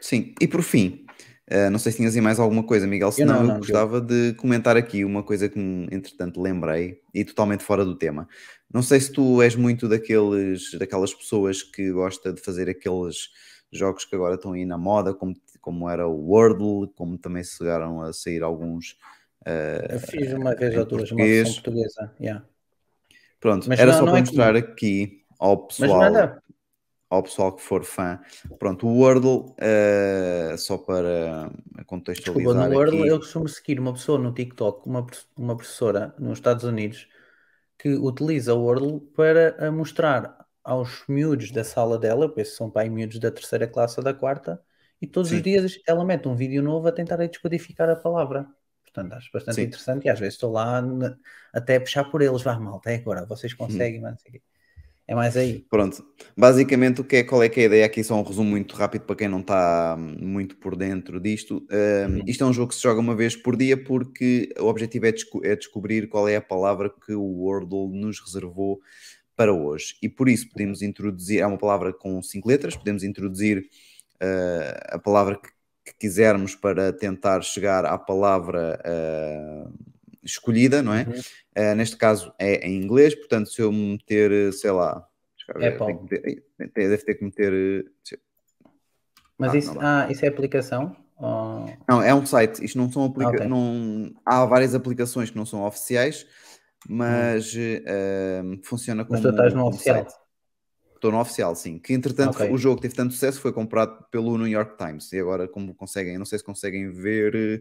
Sim, e por fim, eh, não sei se tinhas aí mais alguma coisa, Miguel, não, senão eu, não, gostava de comentar aqui uma coisa que, entretanto, lembrei e totalmente fora do tema. Não sei se tu és muito daqueles, daquelas pessoas que gosta de fazer aqueles jogos que agora estão aí na moda, como, como era o Wordle, como também chegaram a sair alguns. eh, Eu fiz uma vez ou duas uma versão portuguesa. yeah. Pronto, Mas era não- só não para é mostrar aqui ao Mas pessoal. ao pessoal que for fã. Pronto, o Wordle, eh, só para contextualizar Desculpa, no Wordle aqui. eu costumo seguir uma pessoa no TikTok, uma, uma professora nos Estados Unidos, que utiliza o Wordle para a mostrar aos miúdos da sala dela, eu penso que são pai miúdos da terceira classe ou da quarta, e todos Sim. os dias ela mete um vídeo novo a tentar descodificar a palavra. Portanto, acho bastante Sim. interessante e às vezes estou lá na- até a puxar por eles, vá malta, é agora, vocês conseguem, sei o quê. é mais aí. Pronto, basicamente o que é, qual é que é a ideia aqui, só um resumo muito rápido para quem não está hum, muito por dentro disto. Um, Uhum. Isto é um jogo que se joga uma vez por dia porque o objetivo é, desco- é descobrir qual é a palavra que o Wordle nos reservou para hoje. E por isso podemos introduzir, é uma palavra com cinco letras, podemos introduzir a palavra que, que quisermos para tentar chegar à palavra uh, escolhida, não é? Uhum. Uh, neste caso é em inglês, portanto, se eu meter, sei lá, ver, Apple. deve ter que meter. uh, Mas Ah, isso, ah, isso é aplicação? Ou- Não, é um site. Isto não são aplica... Ok. não Há várias aplicações que não são oficiais, mas eh, funciona como, Mas tu estás no oficial? site. Estou no oficial, sim. Que entretanto Ok. o jogo teve tanto sucesso, foi comprado pelo New York Times. E agora, como conseguem, não sei se conseguem ver, eh,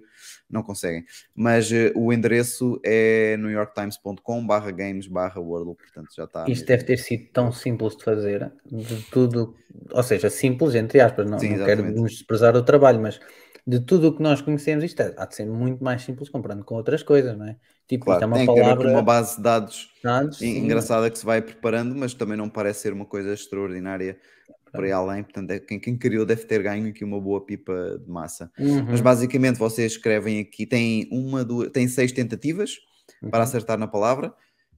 não conseguem, mas eh, o endereço é newyorktimes.com/barra games barra Wordle, portanto já está. Isto deve ter sido tão simples de fazer, de tudo, ou seja, simples entre aspas, não, Sim, não quero desprezar o trabalho, mas de tudo o que nós conhecemos, isto é- há de ser muito mais simples comparando com outras coisas, não é? Tipo, Claro, isto é uma tem palavra uma base de dados dados, en- sim, engraçada que se vai preparando, mas também não parece ser uma coisa extraordinária por aí além. Portanto, é- quem, quem criou deve ter ganho aqui uma boa pipa de massa. Uhum, Mas basicamente vocês escrevem aqui, tem uma, duas, tem seis tentativas para uhum. acertar na palavra,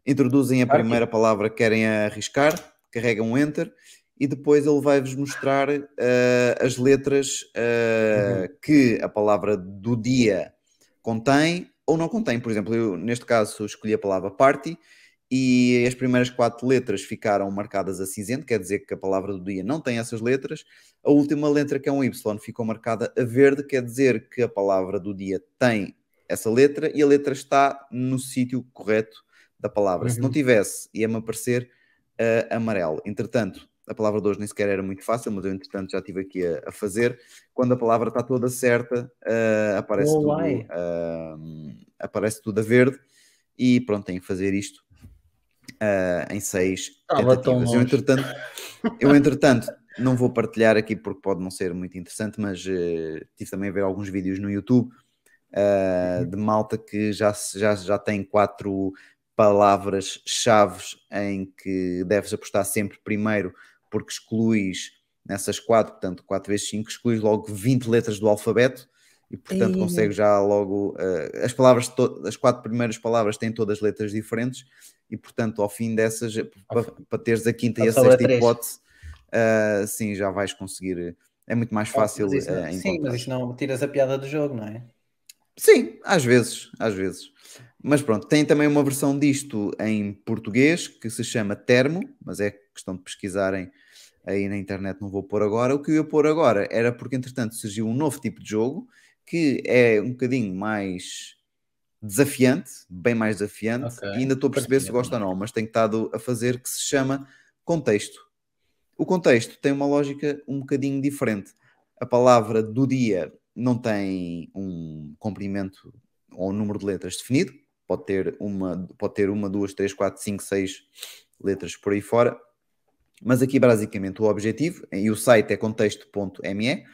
introduzem a primeira palavra que querem arriscar, carregam um enter e depois ele vai-vos mostrar eh, as letras eh, que a palavra do dia contém ou não contém. Por exemplo, eu neste caso escolhi a palavra party e as primeiras quatro letras ficaram marcadas a cinzento, quer dizer que a palavra do dia não tem essas letras. A última letra, que é um Y, ficou marcada a verde, quer dizer que a palavra do dia tem essa letra e a letra está no sítio correto da palavra. Se não Uhum. tivesse, ia-me aparecer uh, amarelo. Entretanto, a palavra de hoje nem sequer era muito fácil, mas eu, entretanto, já estive aqui a, a fazer. Quando a palavra está toda certa, uh, aparece, Oh, tudo, uh, aparece tudo a verde e pronto, tenho que fazer isto uh, em seis tão tentativas. Eu, entretanto, eu, entretanto, não vou partilhar aqui porque pode não ser muito interessante, mas tive também a ver alguns vídeos no YouTube uh, de malta que já, já, já tem quatro palavras-chaves em que deves apostar sempre primeiro, porque excluís nessas quatro, portanto, 4 vezes 5, excluís logo 20 letras do alfabeto e, portanto, consegues já logo. uh, as palavras, as quatro primeiras palavras têm todas letras diferentes e, portanto, ao fim dessas, para pa teres a quinta e a Só sobra sexta três. hipótese, uh, sim, já vais conseguir. É muito mais fácil Mas isso uh, sim, mas isso não tiras a piada do jogo, não é? Sim, às vezes, às vezes. Mas pronto, tem também uma versão disto em português que se chama Termo, mas é questão de pesquisarem aí na internet, não vou pôr agora. O que eu ia pôr agora era porque, entretanto, surgiu um novo tipo de jogo que é um bocadinho mais desafiante, bem mais desafiante, Ok. e ainda estou a perceber se gosta ou não, mas tenho estado a fazer que se chama Contexto. O contexto tem uma lógica um bocadinho diferente. A palavra do dia não tem um comprimento ou um número de letras definido, pode ter uma, pode ter uma, duas, três, quatro, cinco, seis letras por aí fora. Mas aqui basicamente o objetivo, e o site é contexto.me,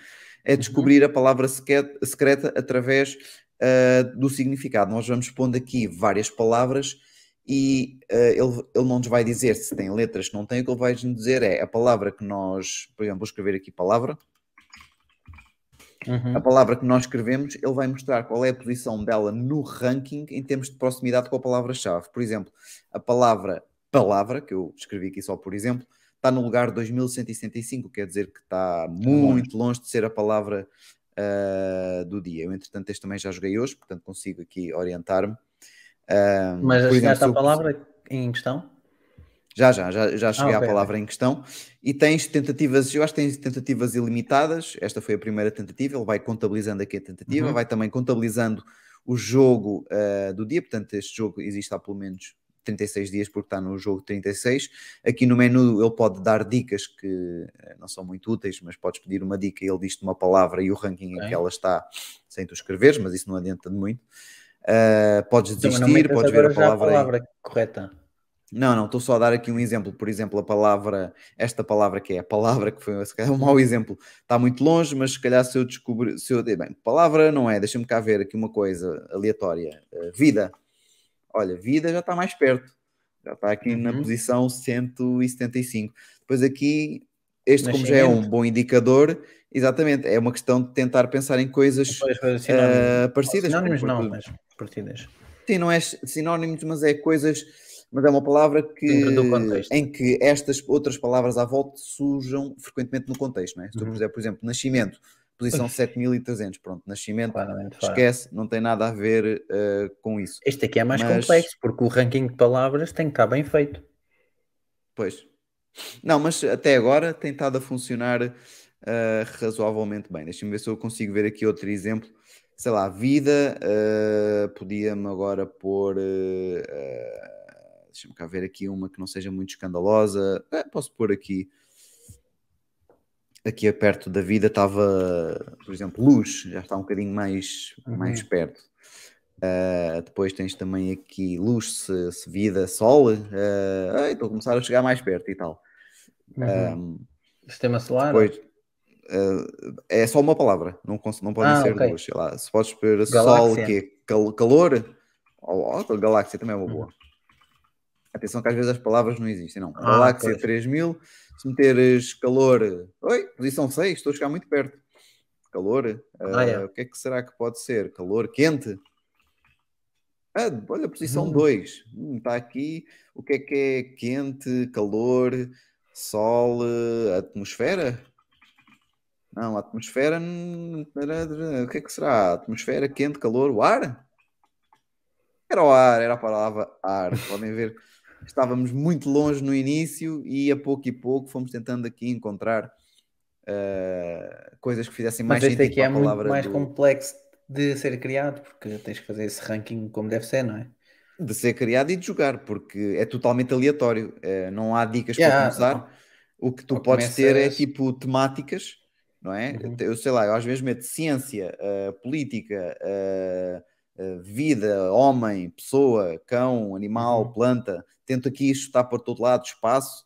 é descobrir a palavra secreta através ah, do significado. Nós vamos pondo aqui várias palavras e ah, ele, ele não nos vai dizer se tem letras, se não tem, o que ele vai nos dizer é a palavra que nós, por exemplo, vou escrever aqui palavra, Uhum. A palavra que nós escrevemos, ele vai mostrar qual é a posição dela no ranking em termos de proximidade com a palavra-chave. Por exemplo, a palavra palavra, que eu escrevi aqui só por exemplo, está no lugar 2175, quer dizer que está muito longe de ser a palavra uh, do dia. Eu, entretanto, este também já joguei hoje, portanto consigo aqui orientar-me. Uh, Mas chegaste se à eu- palavra em questão? já, já, já, já cheguei Ah, à ok, palavra em questão. E tens tentativas, eu acho que tens tentativas ilimitadas. Esta foi a primeira tentativa, ele vai contabilizando aqui a tentativa, Uhum. vai também contabilizando o jogo ah, do dia. Portanto, este jogo existe há pelo menos 36 dias, porque está no jogo 36. Aqui no menu ele pode dar dicas que eh, não são muito úteis, mas podes pedir uma dica e ele diz-te uma palavra e o ranking em Ok. que ela está sem tu escreveres, mas isso não adianta de muito. Ah, podes Então, desistir, podes ver a agora já palavra, aí. palavra correta. Não, não, estou só a dar aqui um exemplo. Por exemplo, a palavra, esta palavra que é a palavra que foi se calhar, um mau exemplo, está muito longe, mas se calhar se eu descobrir, se eu, bem, palavra não é, deixa-me cá ver aqui uma coisa aleatória. Uh, vida. Olha, vida já está mais perto. Já está aqui na Uhum. posição 175. Depois aqui, este como já é um bom indicador, exatamente, é uma questão de tentar pensar em coisas Depois foi sinónimos. eh, parecidas. Sinónimos porque- não, mas partidas. Sim, não é sinónimos, mas é coisas, mas é uma palavra que, em que estas outras palavras à volta surjam frequentemente no contexto, não é? Se tu Uhum. por exemplo, nascimento, posição *laughs* 7300, pronto, nascimento, Claramente esquece, não tem nada a ver eh, com isso. Este aqui é mais Mas- complexo, porque o ranking de palavras tem que estar bem feito. Pois. Não, mas até agora tem estado a funcionar eh, razoavelmente bem. Deixa-me ver se eu consigo ver aqui outro exemplo. Sei lá, vida, eh, podia-me agora pôr. eh, Deixa-me cá ver aqui uma que não seja muito escandalosa. Posso pôr aqui. Aqui perto da vida estava, por exemplo, luz, já está um bocadinho mais, Uhum. mais perto. Uh, depois tens também aqui luz, se, se vida, sol. Uh, estou a começar a chegar mais perto e tal. Uhum. Um, Sistema solar? depois uh, é só uma palavra, não, não podem Ah, ser ok. duas. Sei lá, se podes pôr sol, que é cal- calor, ou, ou galáxia também é uma Uhum. Atenção que às vezes as palavras não existem, não. Ah, Galáxia pois. 3000, se meteres calor, oi, posição 6, estou a chegar muito perto. Calor, Ah, é. o que é que será que pode ser? Calor quente? Ah, olha, posição Hum. 2. Está aqui. O que é que é quente, calor, sol, eh, atmosfera? Não, atmosfera. hum, O que é que será? Atmosfera, quente, calor, o ar? Era o ar, era a palavra ar. Podem ver, estávamos muito longe no início e a pouco e pouco fomos tentando aqui encontrar eh, coisas que fizessem mais Mas sentido aqui é muito mais do- complexo de ser criado, porque tens que fazer esse ranking como deve ser, não é? de ser criado e de jogar, porque é totalmente aleatório. Eh, não há dicas Yeah, para começar. O que tu Ou podes ter é tipo temáticas, não é? Uhum. Eu sei lá, eu às vezes meto ciência, eh, política, vida, homem, pessoa, cão, animal, Uhum. planta. Tento aqui chutar para todo lado, espaço.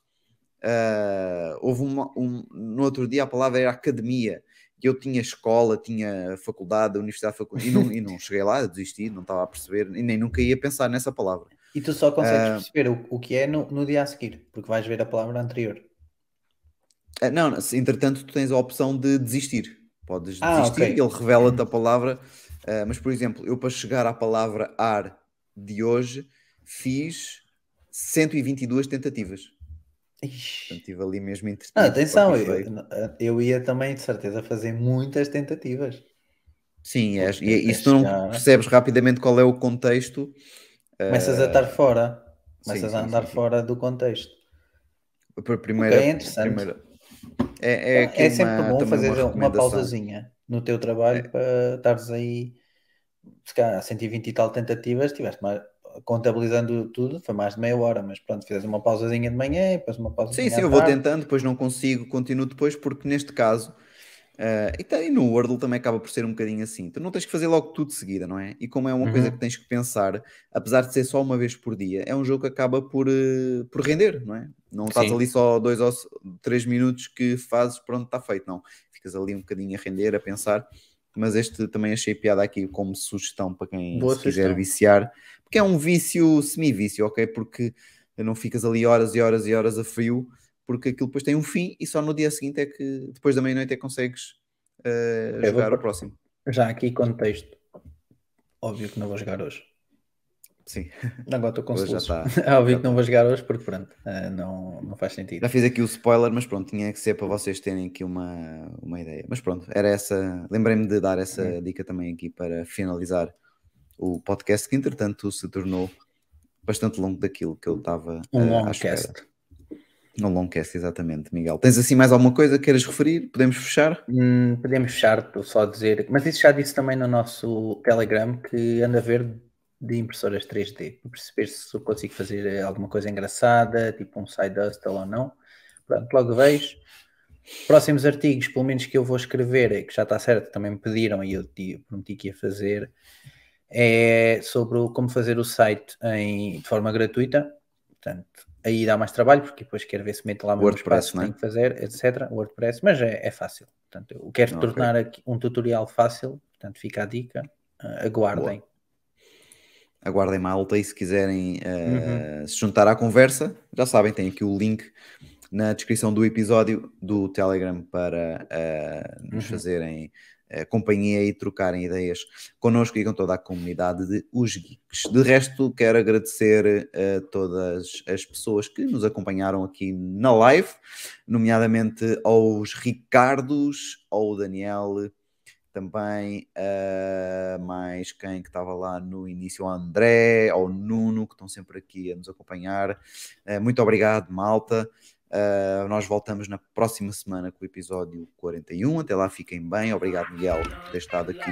Eh, houve uma, um, no outro dia a palavra era academia. E eu tinha escola, tinha faculdade, universidade, faculdade, e não, e não *laughs* cheguei lá, desisti, não estava a perceber, e nem nunca ia pensar nessa palavra. E tu só consegues Ah. perceber o, o que é no, no dia a seguir, porque vais ver a palavra anterior. Ah, Não, entretanto tu tens a opção de desistir. Podes Ah, desistir, ok. ele revela-te a palavra. ah, mas, por exemplo, eu para chegar à palavra ar de hoje fiz 122 tentativas. Ixi. Portanto, estive ali mesmo entre. Ah, atenção, eu, eu ia também de certeza fazer muitas tentativas. Sim, és, e, tu não percebes rapidamente qual é o contexto. Começas a ah, estar fora, começas sim, a andar sim, sim. fora do contexto. a primeira, Ok, é interessante. primeira- É, é, É, aqui sempre uma- bom fazer uma. É. pausazinha no teu trabalho para estares aí, se calhar 120 e tal tentativas, tiveste mais, contabilizando tudo, foi mais de meia hora, mas pronto, fizes uma pausazinha de manhã e depois uma pausazinha Sim, sim, eu vou tentando, depois não consigo, continuo depois, porque neste caso, eh, e, tá- e no Wordle também acaba por ser um bocadinho assim. Tu não tens que fazer logo tudo de seguida, não é? E como é uma coisa Uhum. que tens que pensar, apesar de ser só uma vez por dia, é um jogo que acaba por, eh, por render, não é? Não estás Sim. ali só dois ou três minutos que fazes, pronto, está feito, não. Ficas ali um bocadinho a render, a pensar. Mas este também achei piada aqui como sugestão para quem Boa se quiser viciar, porque é um vício, semi-vício, ok? Porque não ficas ali horas e horas e horas a frio, porque aquilo depois tem um fim e só no dia seguinte é que, depois da meia-noite, é que consegues uh, Eu vou jogar o próximo. Já aqui contexto. Óbvio que não vou jogar hoje. Sim. Agora estou com está. É *laughs* óbvio que não vou jogar hoje porque pronto, eh, não, não faz sentido. Já fiz aqui o spoiler, mas pronto, tinha que ser para vocês terem aqui uma, uma ideia. Mas pronto, era essa. Lembrei-me de dar essa Uhum. dica também aqui para finalizar o podcast, que entretanto se tornou bastante longo daquilo que eu estava Um eh, à longcast. espera. Um longcast, exatamente, Miguel. Tens assim mais alguma coisa que queiras referir? Podemos fechar? Hum, podemos fechar, estou só a dizer, mas isso já disse também no nosso Telegram que anda a ver de impressoras 3D, para perceber se eu consigo fazer eh, alguma coisa engraçada, tipo um side hustle ou não. Pronto, logo vejo. Próximos artigos, pelo menos que eu vou escrever, eh, que já está certo, também me pediram e eu ti- prometi que ia fazer, é sobre como fazer o site em, de forma gratuita. Portanto, aí dá mais trabalho, porque depois quero ver se meto lá mesmo WordPress, passos que é? tenho que fazer, etc. WordPress, mas é, é fácil. Portanto, eu quero Ok. tornar aqui um tutorial fácil, portanto, fica a dica. Ah, aguardem. Aguardem malta e se quiserem eh, Uhum. se juntar à conversa, já sabem, tem aqui o link na descrição do episódio do Telegram para eh, nos Uhum. fazerem eh, companhia e trocarem ideias connosco e com toda a comunidade de Os Geeks. De resto, quero agradecer a todas as pessoas que nos acompanharam aqui na live, nomeadamente aos Ricardos, ao Daniel, também a mais quem que estava lá no início, ao André, ao Nuno, que estão sempre aqui a nos acompanhar. Eh, Muito obrigado, malta. Eh, nós voltamos na próxima semana com o episódio 41. Até lá, fiquem bem. Obrigado, Miguel, por ter estado aqui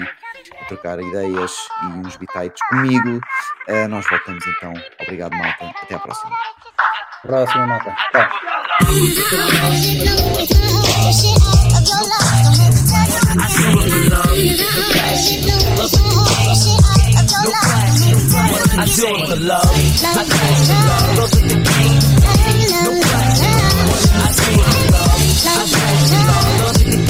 a trocar ideias e uns bitites comigo. Eh, nós voltamos então. Obrigado, malta. Até à próxima. Próxima nota. Tchau. I do it for love. scream. Love, love, love, love.